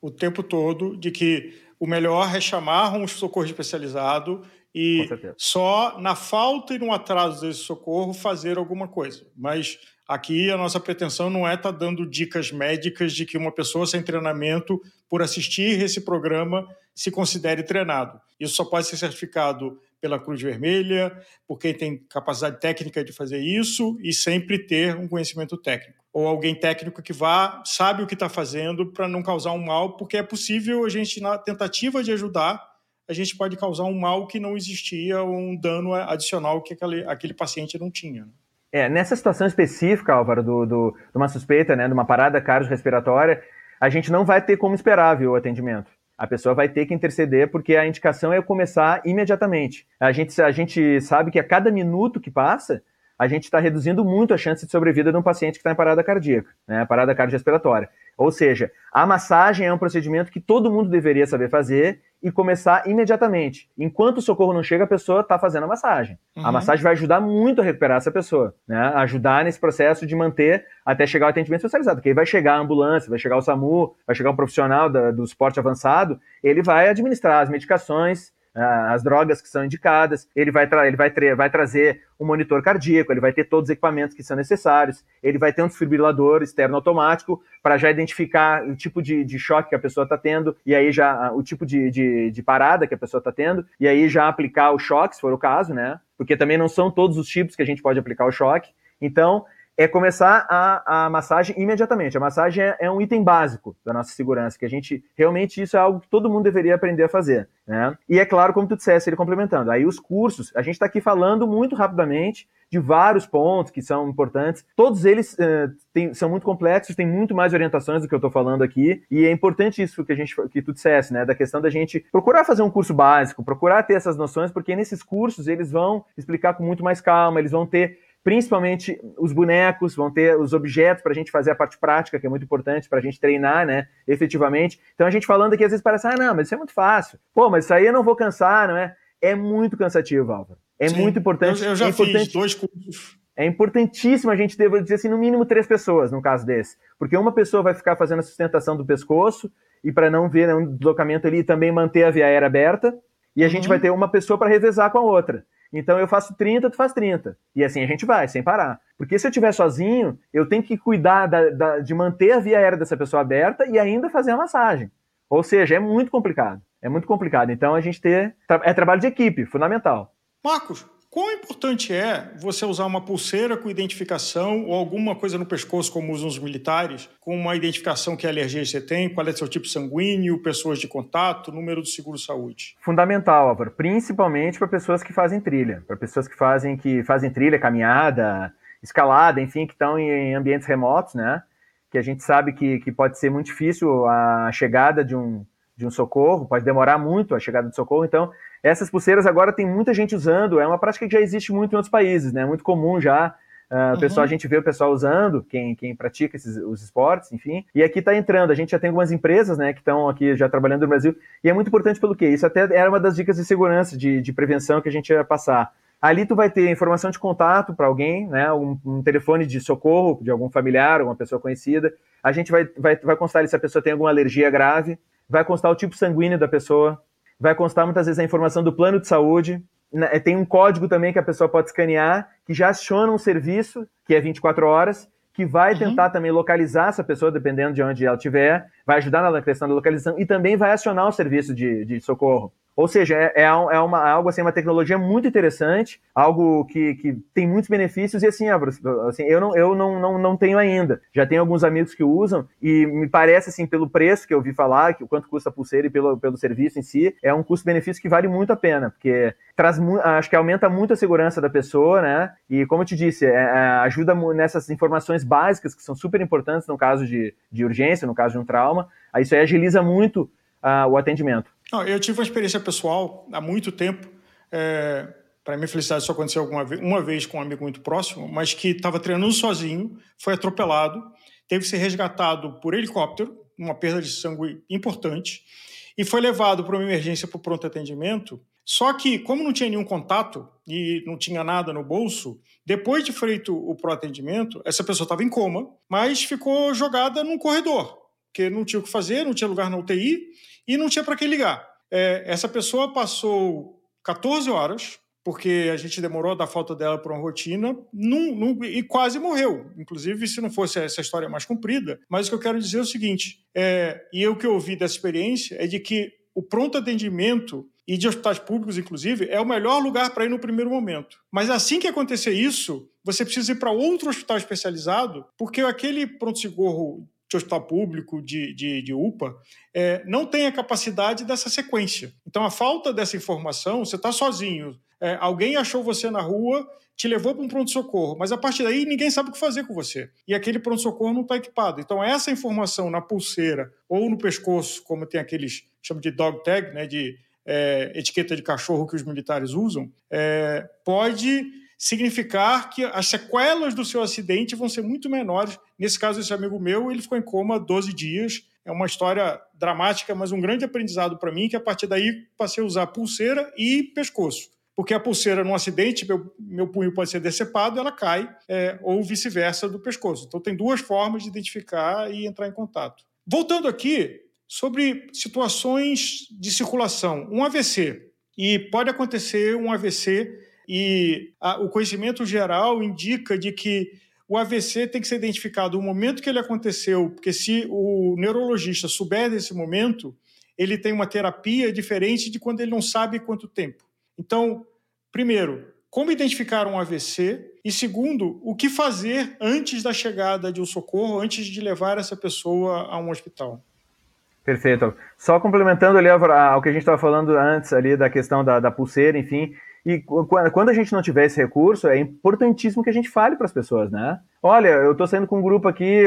o tempo todo de que o melhor é chamar um socorro especializado e só na falta e no atraso desse socorro fazer alguma coisa. Mas Aqui a nossa pretensão não é estar tá dando dicas médicas de que uma pessoa sem treinamento, por assistir esse programa, se considere treinado. Isso só pode ser certificado pela Cruz Vermelha, por quem tem capacidade técnica de fazer isso e sempre ter um conhecimento técnico. Ou alguém técnico que vá, sabe o que está fazendo para não causar um mal, porque é possível a gente, na tentativa de ajudar, a gente pode causar um mal que não existia ou um dano adicional que aquele, aquele paciente não tinha. Né? É, nessa situação específica, Álvaro, do, do, de uma suspeita, né, de uma parada cardiorrespiratória, a gente não vai ter como esperar viu, o atendimento. A pessoa vai ter que interceder porque a indicação é começar imediatamente. A gente, a gente sabe que a cada minuto que passa, a gente está reduzindo muito a chance de sobrevida de um paciente que está em parada cardíaca, né, parada cardiorrespiratória. Ou seja, a massagem é um procedimento que todo mundo deveria saber fazer e começar imediatamente. Enquanto o socorro não chega, a pessoa está fazendo a massagem. Uhum. A massagem vai ajudar muito a recuperar essa pessoa, né? Ajudar nesse processo de manter até chegar o atendimento especializado. Porque aí vai chegar a ambulância, vai chegar o SAMU, vai chegar um profissional da, do esporte avançado, ele vai administrar as medicações, as drogas que são indicadas, ele vai, ele vai, vai trazer um monitor cardíaco, ele vai ter todos os equipamentos que são necessários, ele vai ter um desfibrilador externo automático para já identificar o tipo de, de choque que a pessoa está tendo, e aí já o tipo de, de, de parada que a pessoa está tendo, e aí já aplicar o choque, se for o caso, né? Porque também não são todos os tipos que a gente pode aplicar o choque. Então, é começar a, a massagem imediatamente. A massagem é, é, um item básico da nossa segurança, que a gente realmente isso é algo que todo mundo deveria aprender a fazer. Né? E é claro, como tu disseste, ele complementando. Aí os cursos, a gente está aqui falando muito rapidamente de vários pontos que são importantes. Todos eles uh, tem, são muito complexos, tem muito mais orientações do que eu estou falando aqui. E é importante isso que a gente que tu dissesse, né? Da questão da gente procurar fazer um curso básico, procurar ter essas noções, porque nesses cursos eles vão explicar com muito mais calma, eles vão ter principalmente os bonecos, vão ter os objetos para a gente fazer a parte prática, que é muito importante para a gente treinar, né, efetivamente. Então a gente falando aqui às vezes parece, ah, não, mas isso é muito fácil. Pô, mas isso aí eu não vou cansar, não é? É muito cansativo, Álvaro. É Sim, muito importante. Eu, eu já é importante, fiz dois cursos. É importantíssimo a gente ter, vou dizer assim, no mínimo três pessoas no caso desse. Porque uma pessoa vai ficar fazendo a sustentação do pescoço e para não ver um deslocamento ali também manter a via aérea aberta. E a uhum. gente vai ter uma pessoa para revezar com a outra. Então eu faço 30, tu faz 30. E assim a gente vai, sem parar. Porque se eu estiver sozinho, eu tenho que cuidar da, da, de manter a via aérea dessa pessoa aberta e ainda fazer a massagem. Ou seja, é muito complicado. É muito complicado. Então a gente ter. É trabalho de equipe, fundamental. Marcos, Quão importante é você usar uma pulseira com identificação ou alguma coisa no pescoço, como usam os militares, com uma identificação que alergia você tem, qual é seu tipo sanguíneo, pessoas de contato, número do seguro-saúde? Fundamental, Álvaro, principalmente para pessoas que fazem trilha, para pessoas que fazem, que fazem trilha, caminhada, escalada, enfim, que estão em ambientes remotos, né? Que a gente sabe que, que pode ser muito difícil a chegada de um, de um socorro, pode demorar muito a chegada de socorro, então essas pulseiras agora tem muita gente usando, é uma prática que já existe muito em outros países, né? Muito comum já. Uh, o pessoal, a gente vê o pessoal usando, quem, quem pratica esses, os esportes, enfim. E aqui está entrando, a gente já tem algumas empresas, né, que estão aqui já trabalhando no Brasil. E é muito importante pelo quê? Isso até era uma das dicas de segurança, de, de prevenção que a gente ia passar. Ali tu vai ter informação de contato para alguém, né, um, um, telefone de socorro de algum familiar, alguma pessoa conhecida. A gente vai, vai, vai constar se a pessoa tem alguma alergia grave, vai constar o tipo sanguíneo da pessoa, vai constar muitas vezes a informação do plano de saúde. Né, tem um código também que a pessoa pode escanear, que já aciona um serviço, que é 24 horas, que vai uhum. tentar também localizar essa pessoa, dependendo de onde ela estiver, vai ajudar na questão da localização e também vai acionar o serviço de, de socorro. Ou seja, é, é, é, uma, algo assim, uma tecnologia muito interessante, algo que, que tem muitos benefícios, e assim, assim eu, não, eu não, não, não tenho ainda. Já tenho alguns amigos que usam, e me parece, assim, pelo preço que eu vi falar, que o quanto custa a pulseira e pelo, pelo serviço em si, é um custo-benefício que vale muito a pena, porque traz acho que aumenta muito a segurança da pessoa, né? E como eu te disse, é, é, ajuda nessas informações básicas que são super importantes no caso de, de urgência, no caso de um trauma. Isso aí agiliza muito uh, o atendimento. Não, eu tive uma experiência pessoal há muito tempo. É, para minha felicidade, isso aconteceu alguma vez, uma vez com um amigo muito próximo, mas que estava treinando sozinho, foi atropelado, teve que ser resgatado por helicóptero, uma perda de sangue importante, e foi levado para uma emergência para o pronto atendimento. Só que, como não tinha nenhum contato e não tinha nada no bolso, depois de feito o pronto atendimento, essa pessoa estava em coma, mas ficou jogada num corredor, porque não tinha o que fazer, não tinha lugar na UTI, e não tinha para quem ligar. É, essa pessoa passou 14 horas, porque a gente demorou a dar falta dela por uma rotina, num, num, e quase morreu. Inclusive, se não fosse essa história mais comprida. Mas o que eu quero dizer é o seguinte: é, e o que eu ouvi dessa experiência é de que o pronto atendimento e de hospitais públicos, inclusive, é o melhor lugar para ir no primeiro momento. Mas assim que acontecer isso, você precisa ir para outro hospital especializado, porque aquele pronto-socorro de hospital público, de, de, de UPA, é, não tem a capacidade dessa sequência. Então, a falta dessa informação, você está sozinho, é, alguém achou você na rua, te levou para um pronto-socorro, mas a partir daí ninguém sabe o que fazer com você. E aquele pronto-socorro não está equipado. Então, essa informação na pulseira ou no pescoço, como tem aqueles, chama de dog tag, né, de é, etiqueta de cachorro que os militares usam, é, pode significar que as sequelas do seu acidente vão ser muito menores. Nesse caso, esse amigo meu, ele ficou em coma 12 dias. É uma história dramática, mas um grande aprendizado para mim, que a partir daí passei a usar pulseira e pescoço. Porque a pulseira, num acidente, meu, meu punho pode ser decepado, ela cai, é, ou vice-versa do pescoço. Então, tem duas formas de identificar e entrar em contato. Voltando aqui, sobre situações de circulação. Um AVC. E pode acontecer um AVC e a, o conhecimento geral indica de que o AVC tem que ser identificado no momento que ele aconteceu, porque se o neurologista souber desse momento, ele tem uma terapia diferente de quando ele não sabe quanto tempo. Então, primeiro, como identificar um AVC? E segundo, o que fazer antes da chegada de um socorro, antes de levar essa pessoa a um hospital? Perfeito. Só complementando ali ao que a gente estava falando antes ali da questão da, da pulseira, enfim, e quando a gente não tiver esse recurso, é importantíssimo que a gente fale para as pessoas, né? Olha, eu estou saindo com um grupo aqui,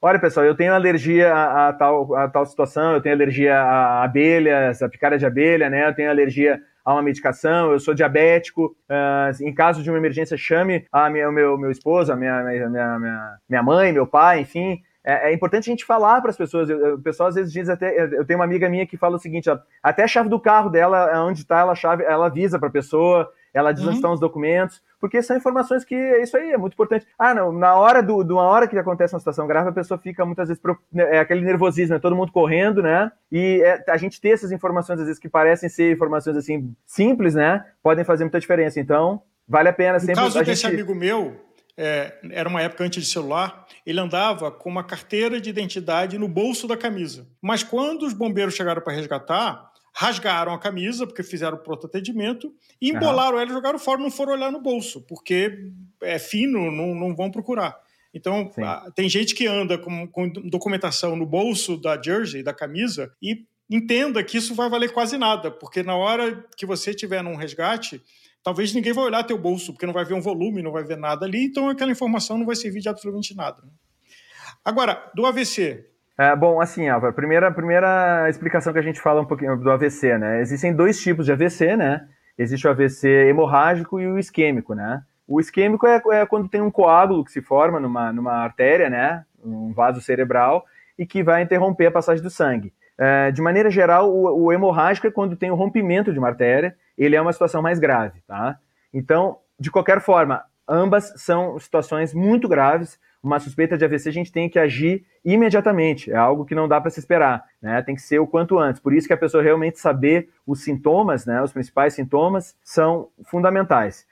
olha pessoal, eu tenho alergia a, a, tal, a tal situação, eu tenho alergia a abelhas, a picada de abelha, né? Eu tenho alergia a uma medicação, eu sou diabético, uh, em caso de uma emergência, chame a minha, o meu, meu esposo, a minha, minha, minha, minha mãe, meu pai, enfim, é, é, importante a gente falar para as pessoas. O pessoal às vezes diz até. Eu tenho uma amiga minha que fala o seguinte: ó, até a chave do carro dela, onde está ela chave, ela avisa para a pessoa, ela diz uhum. onde estão os documentos, porque são informações que é isso aí, é muito importante. Ah, não, na hora do, de uma hora que acontece uma situação grave, a pessoa fica muitas vezes né, é aquele nervosismo, é todo mundo correndo, né? E é, a gente ter essas informações às vezes que parecem ser informações assim simples, né? Podem fazer muita diferença. Então, vale a pena sempre. No caso desse gente... amigo meu, é, era uma época antes de celular, ele andava com uma carteira de identidade no bolso da camisa. Mas quando os bombeiros chegaram para resgatar, rasgaram a camisa, porque fizeram pronto atendimento, e embolaram uhum. ela e jogaram fora, não foram olhar no bolso, porque é fino, não, não vão procurar. Então, tem gente que anda com, com documentação no bolso da jersey, da camisa, e entenda que isso vai valer quase nada, porque na hora que você tiver num resgate, talvez ninguém vai olhar teu bolso, porque não vai ver um volume, não vai ver nada ali, então aquela informação não vai servir de absolutamente nada. Né? Agora, do AVC. É, bom, assim, Álvaro, primeira, primeira explicação que a gente fala um pouquinho do AVC, né? Existem dois tipos de AVC, né? Existe o AVC hemorrágico e o isquêmico, né? O isquêmico é, é quando tem um coágulo que se forma numa, numa artéria, né? Um vaso cerebral, e que vai interromper a passagem do sangue. É, de maneira geral, o, o hemorrágico é quando tem o rompimento de uma artéria, ele é uma situação mais grave, tá? Então, de qualquer forma, ambas são situações muito graves. Uma suspeita de AVC a gente tem que agir imediatamente, é algo que não dá para se esperar, né? Tem que ser o quanto antes. Por isso que a pessoa realmente saber os sintomas, né? Os principais sintomas são fundamentais.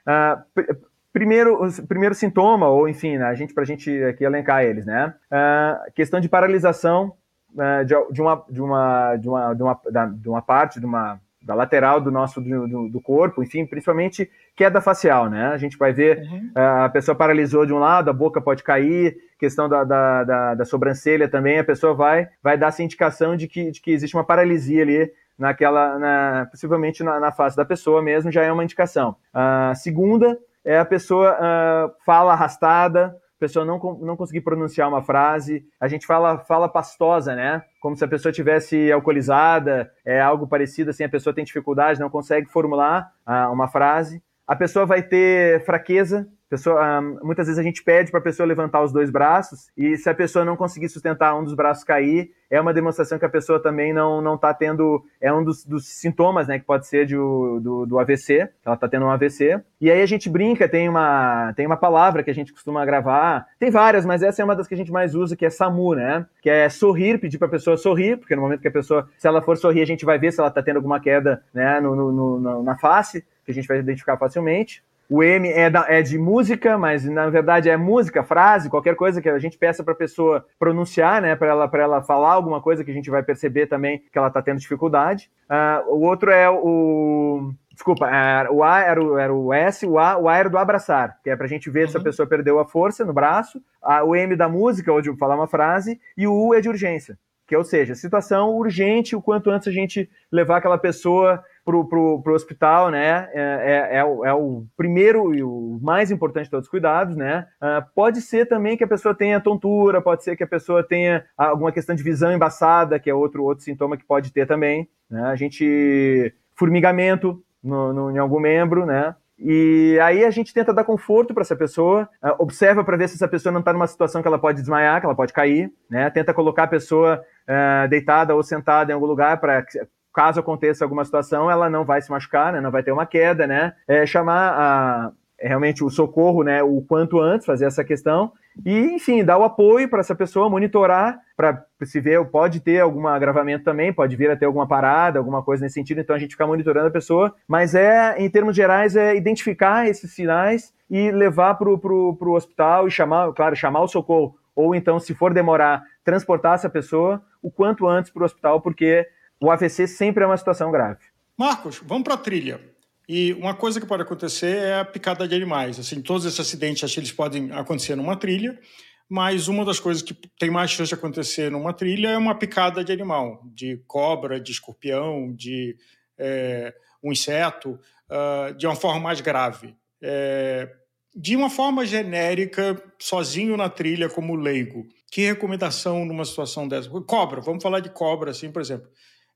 Pr primeiro, primeiro sintoma, ou enfim, né, a gente para a gente aqui elencar eles, né? Uh, questão de paralisação uh, de, de, uma, de, uma, de, uma, de, uma, de uma parte, de uma da lateral do nosso do, do, corpo, enfim, principalmente queda facial, né? A gente vai ver uhum. a pessoa paralisou de um lado, a boca pode cair, questão da, da, da, da, sobrancelha também, a pessoa vai vai dar essa indicação de que, de que existe uma paralisia ali naquela, na, possivelmente na, na face da pessoa mesmo, já é uma indicação. A segunda é a pessoa uh, fala arrastada, a pessoa não, não conseguir pronunciar uma frase. A gente fala fala pastosa, né? Como se a pessoa tivesse alcoolizada, é algo parecido assim, a pessoa tem dificuldade, não consegue formular uh, uma frase. A pessoa vai ter fraqueza, Pessoa, muitas vezes a gente pede para a pessoa levantar os dois braços e se a pessoa não conseguir sustentar um dos braços cair, é uma demonstração que a pessoa também não não está tendo, é um dos, dos, sintomas, né, que pode ser de, do, do AVC, ela está tendo um AVC. E aí a gente brinca, tem uma tem uma palavra que a gente costuma gravar, tem várias, mas essa é uma das que a gente mais usa, que é SAMU, né, que é sorrir, pedir para a pessoa sorrir, porque no momento que a pessoa, se ela for sorrir, a gente vai ver se ela está tendo alguma queda, né, no, no, no, na face, que a gente vai identificar facilmente. O M é, da, é, de música, mas na verdade é música, frase, qualquer coisa que a gente peça para a pessoa pronunciar, né, para ela, ela falar alguma coisa que a gente vai perceber também que ela está tendo dificuldade. Uh, o outro é o. Desculpa, é, o A era o, era o S, o A, o A era do abraçar, que é para a gente ver uhum. se a uhum. pessoa perdeu a força no braço. A, o M da música, ou de falar uma frase, e o U é de urgência, que ou seja, situação urgente, o quanto antes a gente levar aquela pessoa para o hospital, né? É, é, é, o, é, o, primeiro e o mais importante de todos os cuidados, né? Uh, pode ser também que a pessoa tenha tontura, pode ser que a pessoa tenha alguma questão de visão embaçada, que é outro, outro sintoma que pode ter também. Né? A gente. formigamento no, no, em algum membro, né? E aí a gente tenta dar conforto para essa pessoa, uh, observa para ver se essa pessoa não está numa situação que ela pode desmaiar, que ela pode cair, né? Tenta colocar a pessoa uh, deitada ou sentada em algum lugar para caso aconteça alguma situação, ela não vai se machucar, né? Não vai ter uma queda, né? É chamar a, realmente o socorro, né? O quanto antes, fazer essa questão e, enfim, dar o apoio para essa pessoa, monitorar para se ver, pode ter algum agravamento também, pode vir a ter alguma parada, alguma coisa nesse sentido, então a gente fica monitorando a pessoa, mas é, em termos gerais, é identificar esses sinais e levar para o hospital e chamar, claro, chamar o socorro, ou então, se for demorar, transportar essa pessoa o quanto antes para o hospital, porque o AVC sempre é uma situação grave. Marcos, vamos para a trilha. E uma coisa que pode acontecer é a picada de animais. Assim, todos esses acidentes, acho que eles podem acontecer numa trilha, mas uma das coisas que tem mais chance de acontecer numa trilha é uma picada de animal, de cobra, de escorpião, de é, um inseto, uh, de uma forma mais grave. É, de uma forma genérica, sozinho na trilha como leigo, que recomendação numa situação dessa? Cobra, vamos falar de cobra, assim, por exemplo.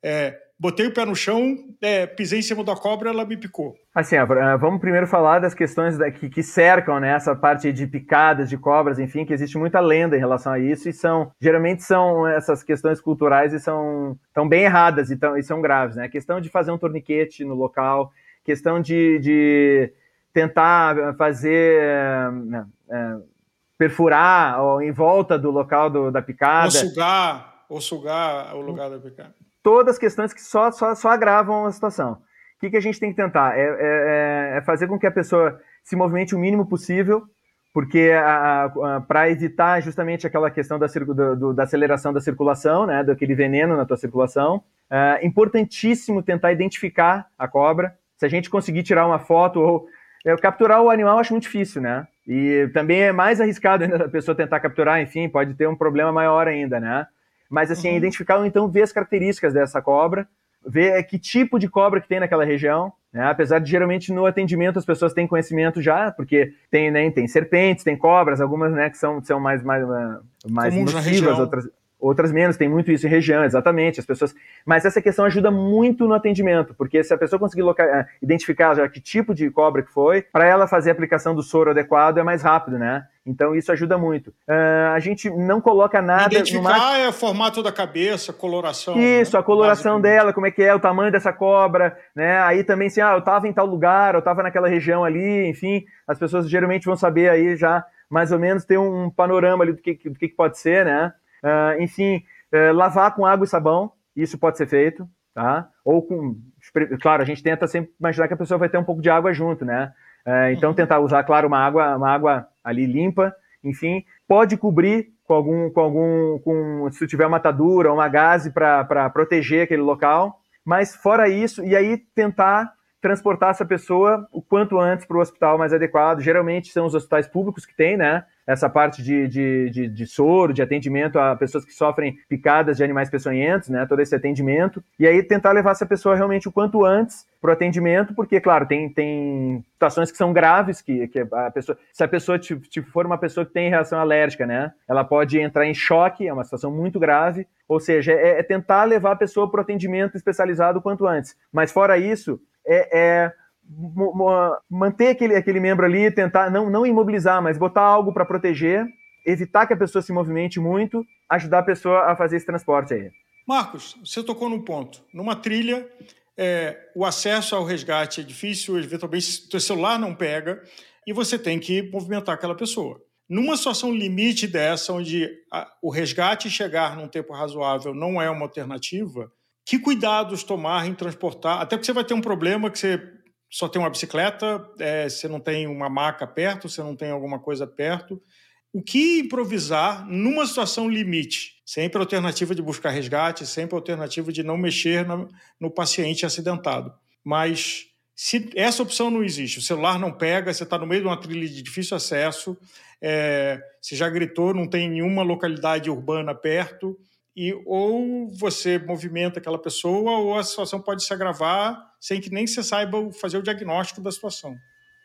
É, botei o pé no chão, é, pisei em cima da cobra, ela me picou. Assim, é, vamos primeiro falar das questões que, que, cercam né, essa parte de picadas de cobras, enfim, que existe muita lenda em relação a isso e são geralmente são essas questões culturais e são tão bem erradas e, tão, e são graves, né? A questão de fazer um torniquete no local, questão de, de tentar fazer é, é, perfurar ó, em volta do local do, da picada, ou sugar, ou sugar o lugar da picada todas questões que só, só, só agravam a situação. O que, que a gente tem que tentar? É, é, é fazer com que a pessoa se movimente o mínimo possível, porque para evitar justamente aquela questão da, do, da, aceleração da circulação, né, daquele veneno na tua circulação, é importantíssimo tentar identificar a cobra. Se a gente conseguir tirar uma foto ou é, capturar o animal, acho muito difícil, né? E também é mais arriscado ainda a pessoa tentar capturar, enfim, pode ter um problema maior ainda, né? Mas assim, uhum. identificar ou então ver as características dessa cobra, ver que tipo de cobra que tem naquela região, né? Apesar de geralmente no atendimento as pessoas têm conhecimento já, porque tem, né, tem serpentes, tem cobras, algumas né, que são, são mais, mais, mais nocivas, outras outras menos, tem muito isso em região, exatamente, as pessoas, mas essa questão ajuda muito no atendimento, porque se a pessoa conseguir local, eh, identificar já que tipo de cobra que foi, para ela fazer a aplicação do soro adequado é mais rápido, né? Então isso ajuda muito. Uh, a gente não coloca nada. Identificar é o formato da cabeça, coloração. Isso, né? a coloração dela, como é que é, o tamanho dessa cobra, né? Aí também assim, ah, eu estava em tal lugar, eu estava naquela região ali, enfim, as pessoas geralmente vão saber aí já mais ou menos ter um panorama ali do que, do que pode ser, né? Uh, enfim, uh, lavar com água e sabão, isso pode ser feito, tá? Ou com. Claro, a gente tenta sempre imaginar que a pessoa vai ter um pouco de água junto, né? Uh, então, uhum. tentar usar, claro, uma água, uma água ali limpa, enfim, pode cobrir com algum, com algum, com, se tiver uma atadura uma gaze para proteger aquele local, mas fora isso, e aí tentar transportar essa pessoa o quanto antes para o hospital mais adequado. Geralmente são os hospitais públicos que têm, né? Essa parte de, de, de, de, soro, de atendimento a pessoas que sofrem picadas de animais peçonhentos, né? Todo esse atendimento. E aí tentar levar essa pessoa realmente o quanto antes para o atendimento, porque, claro, tem, tem situações que são graves, que, que a pessoa, se a pessoa te, te for uma pessoa que tem reação alérgica, né? Ela pode entrar em choque, é uma situação muito grave. Ou seja, é, é tentar levar a pessoa para o atendimento especializado o quanto antes. Mas fora isso, é, é manter aquele, aquele membro ali, tentar não, não imobilizar, mas botar algo para proteger, evitar que a pessoa se movimente muito, ajudar a pessoa a fazer esse transporte aí. Marcos, você tocou num ponto. Numa trilha, é, o acesso ao resgate é difícil, eventualmente o celular não pega e você tem que movimentar aquela pessoa. Numa situação limite dessa, onde a, o resgate chegar num tempo razoável não é uma alternativa, que cuidados tomar em transportar? Até porque você vai ter um problema que você só tem uma bicicleta, é, você não tem uma maca perto, você não tem alguma coisa perto. O que improvisar numa situação limite? Sempre a alternativa de buscar resgate, sempre a alternativa de não mexer no, no paciente acidentado. Mas se essa opção não existe, o celular não pega, você está no meio de uma trilha de difícil acesso, é, você já gritou, não tem nenhuma localidade urbana perto, e ou você movimenta aquela pessoa ou a situação pode se agravar sem que nem você saiba fazer o diagnóstico da situação.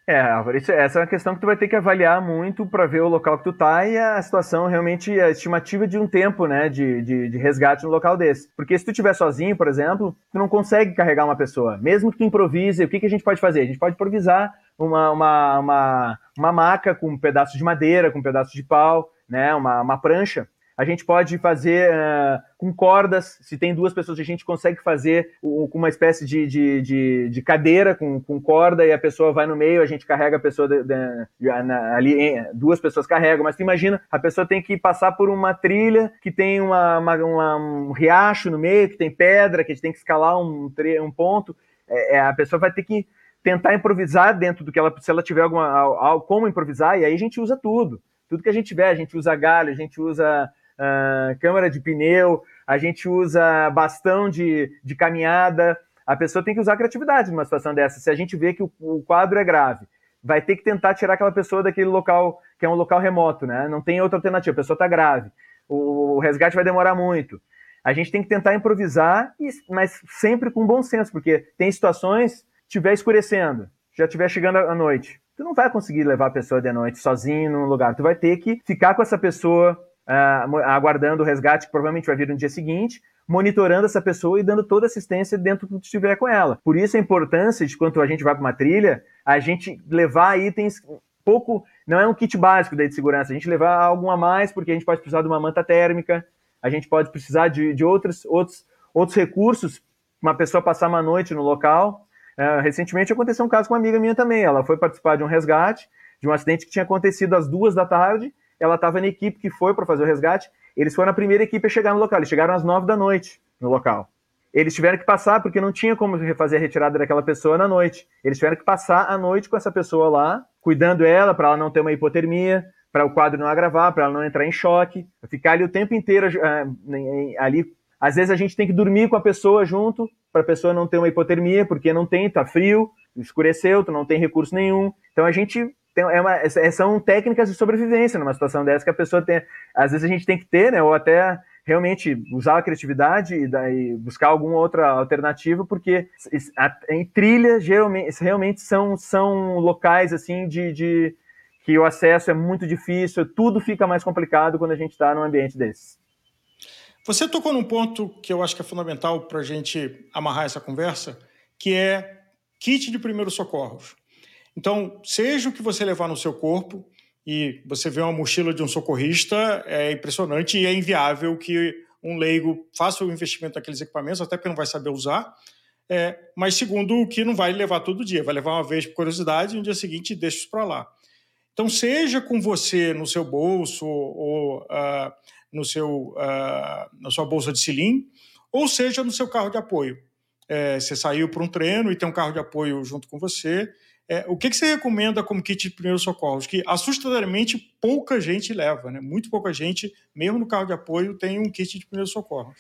É, Álvaro, essa é uma questão que tu vai ter que avaliar muito para ver o local que tu tá e a situação realmente, a estimativa de um tempo, né, de, de, de, resgate no local desse. Porque se tu estiver sozinho, por exemplo, tu não consegue carregar uma pessoa. Mesmo que tu improvise, o que, que a gente pode fazer? A gente pode improvisar uma, uma, uma, uma maca com um pedaço de madeira, com um pedaço de pau, né, uma, uma prancha, a gente pode fazer uh, com cordas, se tem duas pessoas, a gente consegue fazer com uma espécie de, de, de, de, cadeira com, com corda e a pessoa vai no meio, a gente carrega a pessoa de, de, na, ali, duas pessoas carregam, mas tu imagina, a pessoa tem que passar por uma trilha que tem uma, uma, uma um riacho no meio, que tem pedra, que a gente tem que escalar um, um ponto, é, é, a pessoa vai ter que tentar improvisar dentro do que ela, se ela tiver alguma, como improvisar, e aí a gente usa tudo. Tudo que a gente tiver, a gente usa galho, a gente usa uh, câmara de pneu, a gente usa bastão de, de caminhada. A pessoa tem que usar criatividade numa situação dessa. Se a gente vê que o, o quadro é grave, vai ter que tentar tirar aquela pessoa daquele local que é um local remoto, né? Não tem outra alternativa, a pessoa está grave, o, o resgate vai demorar muito. A gente tem que tentar improvisar, mas sempre com bom senso, porque tem situações, estiver escurecendo, já estiver chegando a noite, tu não vai conseguir levar a pessoa de noite sozinho num lugar, tu vai ter que ficar com essa pessoa uh, aguardando o resgate, que provavelmente vai vir no dia seguinte, monitorando essa pessoa e dando toda assistência dentro do que estiver com ela. Por isso a importância de quando a gente vai para uma trilha, a gente levar itens pouco, não é um kit básico de segurança, a gente levar algo a mais, porque a gente pode precisar de uma manta térmica, a gente pode precisar de, de outros, outros, outros recursos, uma pessoa passar uma noite no local. Uh, recentemente aconteceu um caso com uma amiga minha também, ela foi participar de um resgate, de um acidente que tinha acontecido às duas da tarde, ela estava na equipe que foi para fazer o resgate. Eles foram a primeira equipe a chegar no local. Eles chegaram às nove da noite no local. Eles tiveram que passar porque não tinha como fazer a retirada daquela pessoa na noite. Eles tiveram que passar a noite com essa pessoa lá, cuidando ela para ela não ter uma hipotermia, para o quadro não agravar, para ela não entrar em choque, ficar ali o tempo inteiro uh, ali. Às vezes a gente tem que dormir com a pessoa junto para a pessoa não ter uma hipotermia, porque não tem, tá frio, escureceu, tu não tem recurso nenhum. Então a gente tem, é uma, são técnicas de sobrevivência numa situação dessa que a pessoa tem. Às vezes a gente tem que ter, né? Ou até realmente usar a criatividade e, daí buscar alguma outra alternativa, porque em trilha geralmente, realmente são, são locais assim de, de que o acesso é muito difícil, tudo fica mais complicado quando a gente está num ambiente desses. Você tocou num ponto que eu acho que é fundamental para a gente amarrar essa conversa, que é kit de primeiros socorros. Então, seja o que você levar no seu corpo, e você vê uma mochila de um socorrista, é impressionante e é inviável que um leigo faça o investimento naqueles equipamentos, até porque não vai saber usar. É, mas segundo, que não vai levar todo dia, vai levar uma vez por curiosidade e no dia seguinte deixa para lá. Então, seja com você no seu bolso ou uh, no seu, uh, na sua bolsa de cilim, ou seja no seu carro de apoio. É, você saiu para um treino e tem um carro de apoio junto com você, é, o que, que, você recomenda como kit de primeiros socorros? Que assustadoramente pouca gente leva, né? Muito pouca gente, mesmo no carro de apoio, tem um kit de primeiros socorros.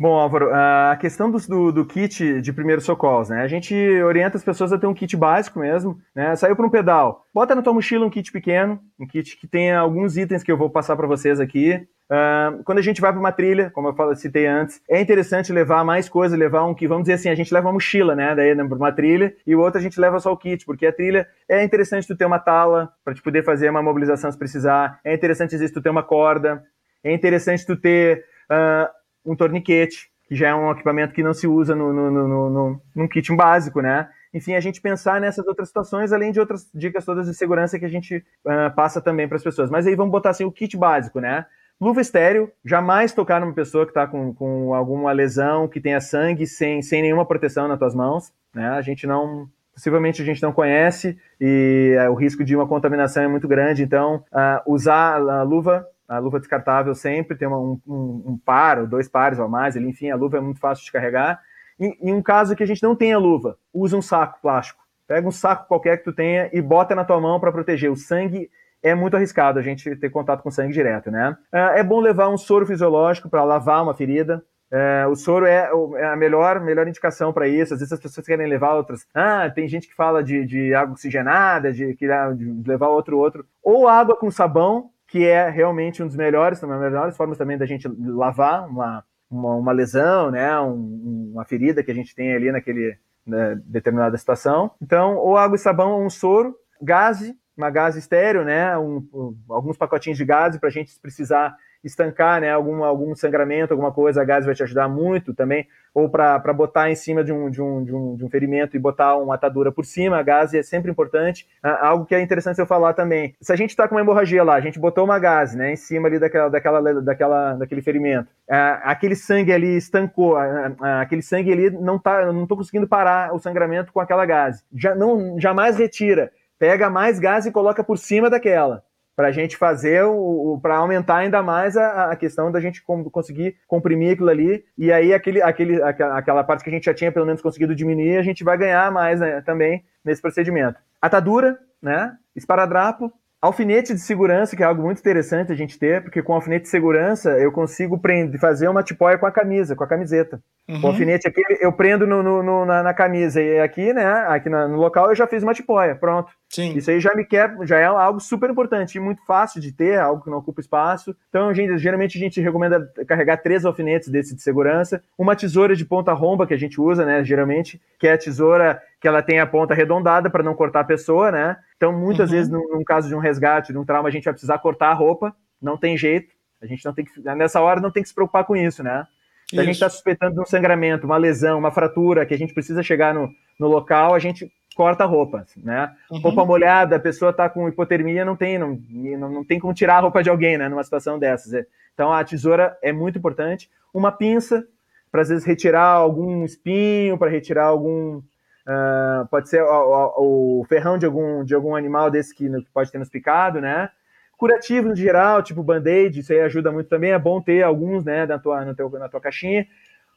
Bom, Álvaro, a questão do, do, do, kit de primeiros socorros, né? A gente orienta as pessoas a ter um kit básico mesmo, né? Saiu para um pedal, bota na tua mochila um kit pequeno, um kit que tenha alguns itens que eu vou passar para vocês aqui. Uh, quando a gente vai para uma trilha, como eu citei antes, é interessante levar mais coisa, levar um que, vamos dizer assim, a gente leva uma mochila, né? Daí né, para uma trilha, e o outro a gente leva só o kit, porque a trilha é interessante tu ter uma tala para te poder fazer uma mobilização se precisar, é interessante às vezes tu ter uma corda, é interessante tu ter uh, um torniquete, que já é um equipamento que não se usa no, no, no, no, num kit básico, né? Enfim, a gente pensar nessas outras situações, além de outras dicas todas de segurança que a gente uh, passa também para as pessoas. Mas aí vamos botar assim o kit básico, né? Luva estéreo, jamais tocar numa pessoa que está com, com alguma lesão, que tenha sangue, sem, sem nenhuma proteção nas tuas mãos. Né? A gente não. Possivelmente a gente não conhece e uh, o risco de uma contaminação é muito grande. Então, uh, usar a luva, a luva descartável sempre, tem uma, um, um, par ou dois pares ou mais, enfim, a luva é muito fácil de carregar. Em, em um caso que a gente não tenha luva, usa um saco plástico. Pega um saco qualquer que tu tenha e bota na tua mão para proteger. O sangue é muito arriscado a gente ter contato com sangue direto, né? É, é bom levar um soro fisiológico para lavar uma ferida. É, o soro é, é a melhor, melhor indicação para isso. Às vezes as pessoas querem levar outras. Ah, tem gente que fala de, de água oxigenada, de, de levar outro outro. Ou água com sabão, que é realmente um dos melhores, uma das melhores formas também da gente lavar uma, uma, uma lesão, né? Um, uma ferida que a gente tem ali naquele né, determinada situação. Então, ou água e sabão ou um soro, gase uma gás estéreo, né? Um, um, alguns pacotinhos de gás para a gente precisar estancar, né? Algum, algum sangramento, alguma coisa, a gás vai te ajudar muito também. Ou para botar em cima de um, de, um, de, um, de um ferimento e botar uma atadura por cima, a gás é sempre importante. Ah, algo que é interessante eu falar também. Se a gente está com uma hemorragia lá, a gente botou uma gás, né? Em cima ali daquela, daquela, daquela, daquele ferimento. Ah, aquele sangue ali estancou, ah, ah aquele sangue ali não tá, não tô conseguindo parar o sangramento com aquela gás. Já, não, jamais retira pega mais gás e coloca por cima daquela para a gente fazer o, o para aumentar ainda mais a, a, questão da gente conseguir comprimir aquilo ali e aí aquele, aquele, aquela parte que a gente já tinha pelo menos conseguido diminuir a gente vai ganhar mais né, também nesse procedimento atadura né esparadrapo Alfinete de segurança, que é algo muito interessante a gente ter, porque com alfinete de segurança eu consigo prender, fazer uma tipóia com a camisa, com a camiseta. Uhum. O alfinete aqui eu prendo no, no, no, na, na, camisa e aqui, né, aqui no local eu já fiz uma tipóia, pronto. Sim. Isso aí já me quer, já é algo super importante e muito fácil de ter, algo que não ocupa espaço. Então, gente, geralmente a gente recomenda carregar três alfinetes desse de segurança, uma tesoura de ponta romba que a gente usa, né, geralmente, que é a tesoura que ela tem a ponta arredondada para não cortar a pessoa, né? Então, muitas uhum. vezes, num, num, caso de um resgate, de um trauma, a gente vai precisar cortar a roupa, não tem jeito. A gente não tem que, nessa hora não tem que se preocupar com isso, né? Se a gente está suspeitando de um sangramento, uma lesão, uma fratura, que a gente precisa chegar no, no local, a gente corta a roupa, né? Uhum. Roupa molhada, a pessoa está com hipotermia, não tem, não, não, não, tem como tirar a roupa de alguém, né? Numa situação dessas. É. Então a tesoura é muito importante. Uma pinça, para às vezes retirar algum espinho, para retirar algum. Uh, pode ser o, o, ferrão de algum, de algum animal desse que pode ter nos picado, né? Curativo no geral, tipo band-aid, isso aí ajuda muito também. É bom ter alguns, né, na tua, teu, na tua caixinha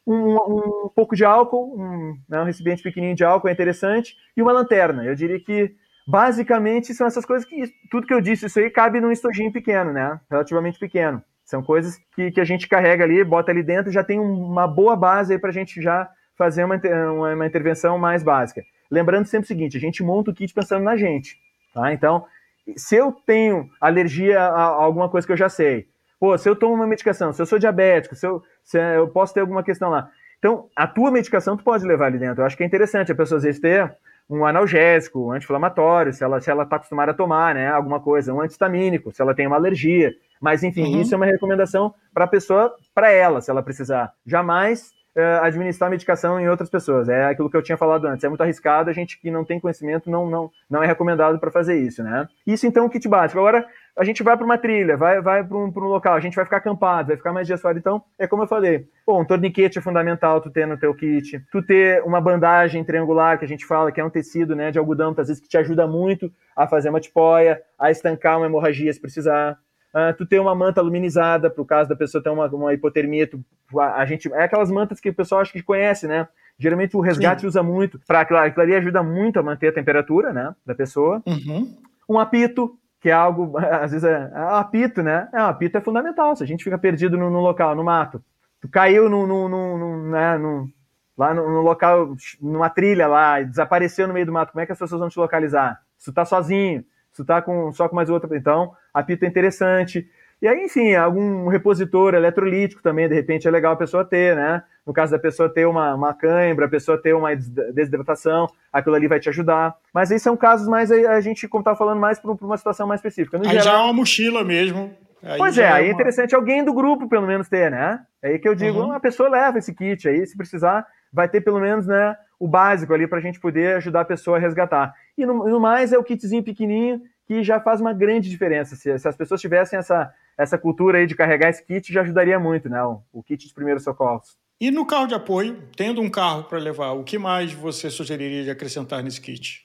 um, um pouco de álcool, um, né, um recipiente pequenininho de álcool é interessante, e uma lanterna. Eu diria que basicamente são essas coisas que tudo que eu disse, isso aí cabe num estojinho pequeno, né? Relativamente pequeno. São coisas que, que a gente carrega ali, bota ali dentro, já tem uma boa base aí para a gente já fazer uma, uma, uma, intervenção mais básica. Lembrando sempre o seguinte: a gente monta o kit pensando na gente. Tá? Então, se eu tenho alergia a, a alguma coisa que eu já sei, Pô, se eu tomo uma medicação, se eu sou diabético, se eu, se eu posso ter alguma questão lá. Então, a tua medicação tu pode levar ali dentro. Eu acho que é interessante a pessoa às vezes ter um analgésico, um anti-inflamatório, se ela se ela está acostumada a tomar, né, alguma coisa, um antistamínico, se ela tem uma alergia. Mas enfim, uhum. isso é uma recomendação para a pessoa, para ela, se ela precisar. Jamais uh, administrar medicação em outras pessoas. É aquilo que eu tinha falado antes. É muito arriscado, a gente que não tem conhecimento não, não, não é recomendado para fazer isso, né? Isso então o kit básico. Agora, a gente vai para uma trilha, vai, vai para um, um, local, a gente vai ficar acampado, vai ficar mais dias fora. Então, é como eu falei, Bom, um torniquete é fundamental tu ter no teu kit. Tu ter uma bandagem triangular, que a gente fala que é um tecido né, de algodão, às vezes que te ajuda muito a fazer uma tipóia, a estancar uma hemorragia se precisar. Uh, tu ter uma manta luminizada, para o caso da pessoa ter uma, uma hipotermia, tu, a, a, gente, é aquelas mantas que o pessoal acho que conhece, né? Geralmente o resgate Sim. usa muito, para aquilo ali ajuda muito a manter a temperatura, né, da pessoa. Uhum. Um apito, que é algo, às vezes é, é um apito, né? É, um apito é fundamental, se a gente fica perdido no, no local, no mato, tu caiu no, no, no, né, lá no, no, local, numa trilha lá, e desapareceu no meio do mato, como é que as pessoas vão te localizar? Se tu tá sozinho, se tu tá com, só com mais outra, então, apito é interessante. E aí, enfim, algum repositor eletrolítico também, de repente, é legal a pessoa ter, né? No caso da pessoa ter uma, uma cãibra, a pessoa ter uma desidratação, aquilo ali vai te ajudar. Mas aí são casos mais, a gente, como estava falando, mais para uma situação mais específica. No aí geral, já é uma mochila mesmo. Aí pois é, aí é uma... interessante alguém do grupo, pelo menos, ter, né? É aí que eu digo, uhum. a pessoa leva esse kit aí, se precisar, vai ter pelo menos, né, o básico ali para a gente poder ajudar a pessoa a resgatar. E no, no, mais é o kitzinho pequenininho que já faz uma grande diferença. Se, se, as pessoas tivessem essa, essa cultura aí de carregar esse kit, já ajudaria muito, né? O, kit de primeiros socorros. E no carro de apoio, tendo um carro para levar, o que mais você sugeriria de acrescentar nesse kit?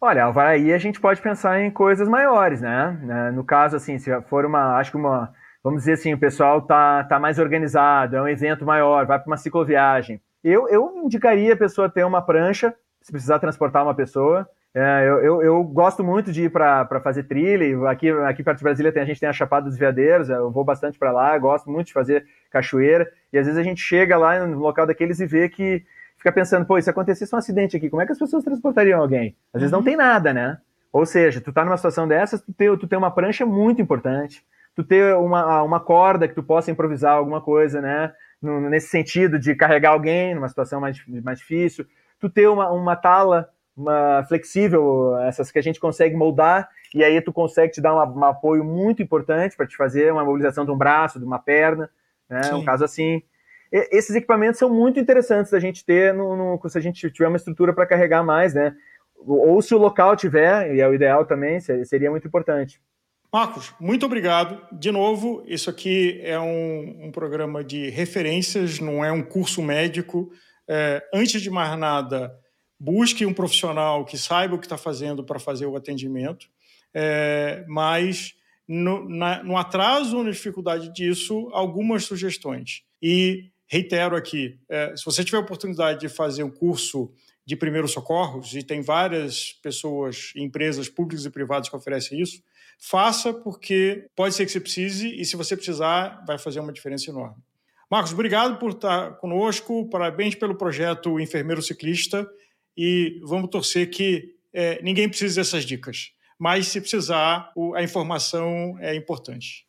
Olha, aí a gente pode pensar em coisas maiores, né? né? No caso, assim, se for uma, acho que uma, vamos dizer assim, o pessoal tá, tá mais organizado, é um evento maior, vai para uma cicloviagem. Eu, eu indicaria a pessoa ter uma prancha, se precisar transportar uma pessoa. É, eu, eu, eu, gosto muito de ir para fazer trilha. Aqui, aqui perto de Brasília tem, a gente tem a Chapada dos Veadeiros, eu vou bastante para lá, gosto muito de fazer cachoeira. E às vezes a gente chega lá no local daqueles e vê que fica pensando, pô, se acontecesse um acidente aqui, como é que as pessoas transportariam alguém? Às vezes uhum. não tem nada, né? Ou seja, tu tá numa situação dessas, tu tem, tu tem uma prancha muito importante, tu ter uma, uma corda que tu possa improvisar alguma coisa, né? No, nesse sentido de carregar alguém numa situação mais, mais difícil, tu ter uma, uma tala uma flexível, essas que a gente consegue moldar, e aí tu consegue te dar um apoio muito importante para te fazer uma mobilização de um braço, de uma perna, né? Sim. Um caso assim esses equipamentos são muito interessantes da gente ter no, no, se a gente tiver uma estrutura para carregar mais, né? Ou se o local tiver, e é o ideal também, seria muito importante. Marcos, muito obrigado. De novo, isso aqui é um, um programa de referências, não é um curso médico. É, antes de mais nada, busque um profissional que saiba o que está fazendo para fazer o atendimento, é, mas no, na, no atraso ou na dificuldade disso, algumas sugestões. E reitero aqui, é, se você tiver a oportunidade de fazer um curso de primeiros socorros, e tem várias pessoas, empresas públicas e privadas que oferecem isso, faça porque pode ser que você precise e se você precisar, vai fazer uma diferença enorme. Marcos, obrigado por estar conosco, parabéns pelo projeto Enfermeiro Ciclista e vamos torcer que é, ninguém precisa dessas dicas. Mas, se precisar, a informação é importante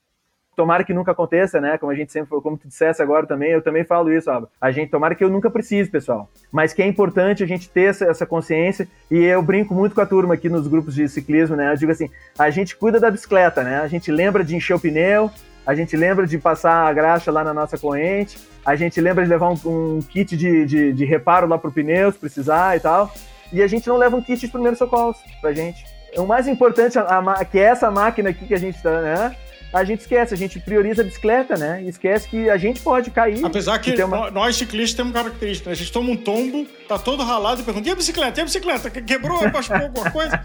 tomara que nunca aconteça, né? Como a gente sempre, como tu dissesse agora também, eu também falo isso. A gente tomara que eu nunca precise, pessoal. Mas que é importante a gente ter essa, essa, consciência e eu brinco muito com a turma aqui nos grupos de ciclismo, né? Eu digo assim, a gente cuida da bicicleta, né? A gente lembra de encher o pneu, a gente lembra de passar a graxa lá na nossa corrente, a gente lembra de levar um, um kit de, de, de reparo lá pro pneu, se precisar e tal. E a gente não leva um kit de primeiros socorros pra gente. O mais importante, a, a, que é essa máquina aqui que a gente tá, né? A gente esquece, a gente prioriza a bicicleta, né? E esquece que a gente pode cair. Apesar que uma... nós ciclistas temos característica, né? A gente toma um tombo, tá todo ralado e pergunta: e a bicicleta? E a bicicleta? Quebrou? Machucou alguma coisa?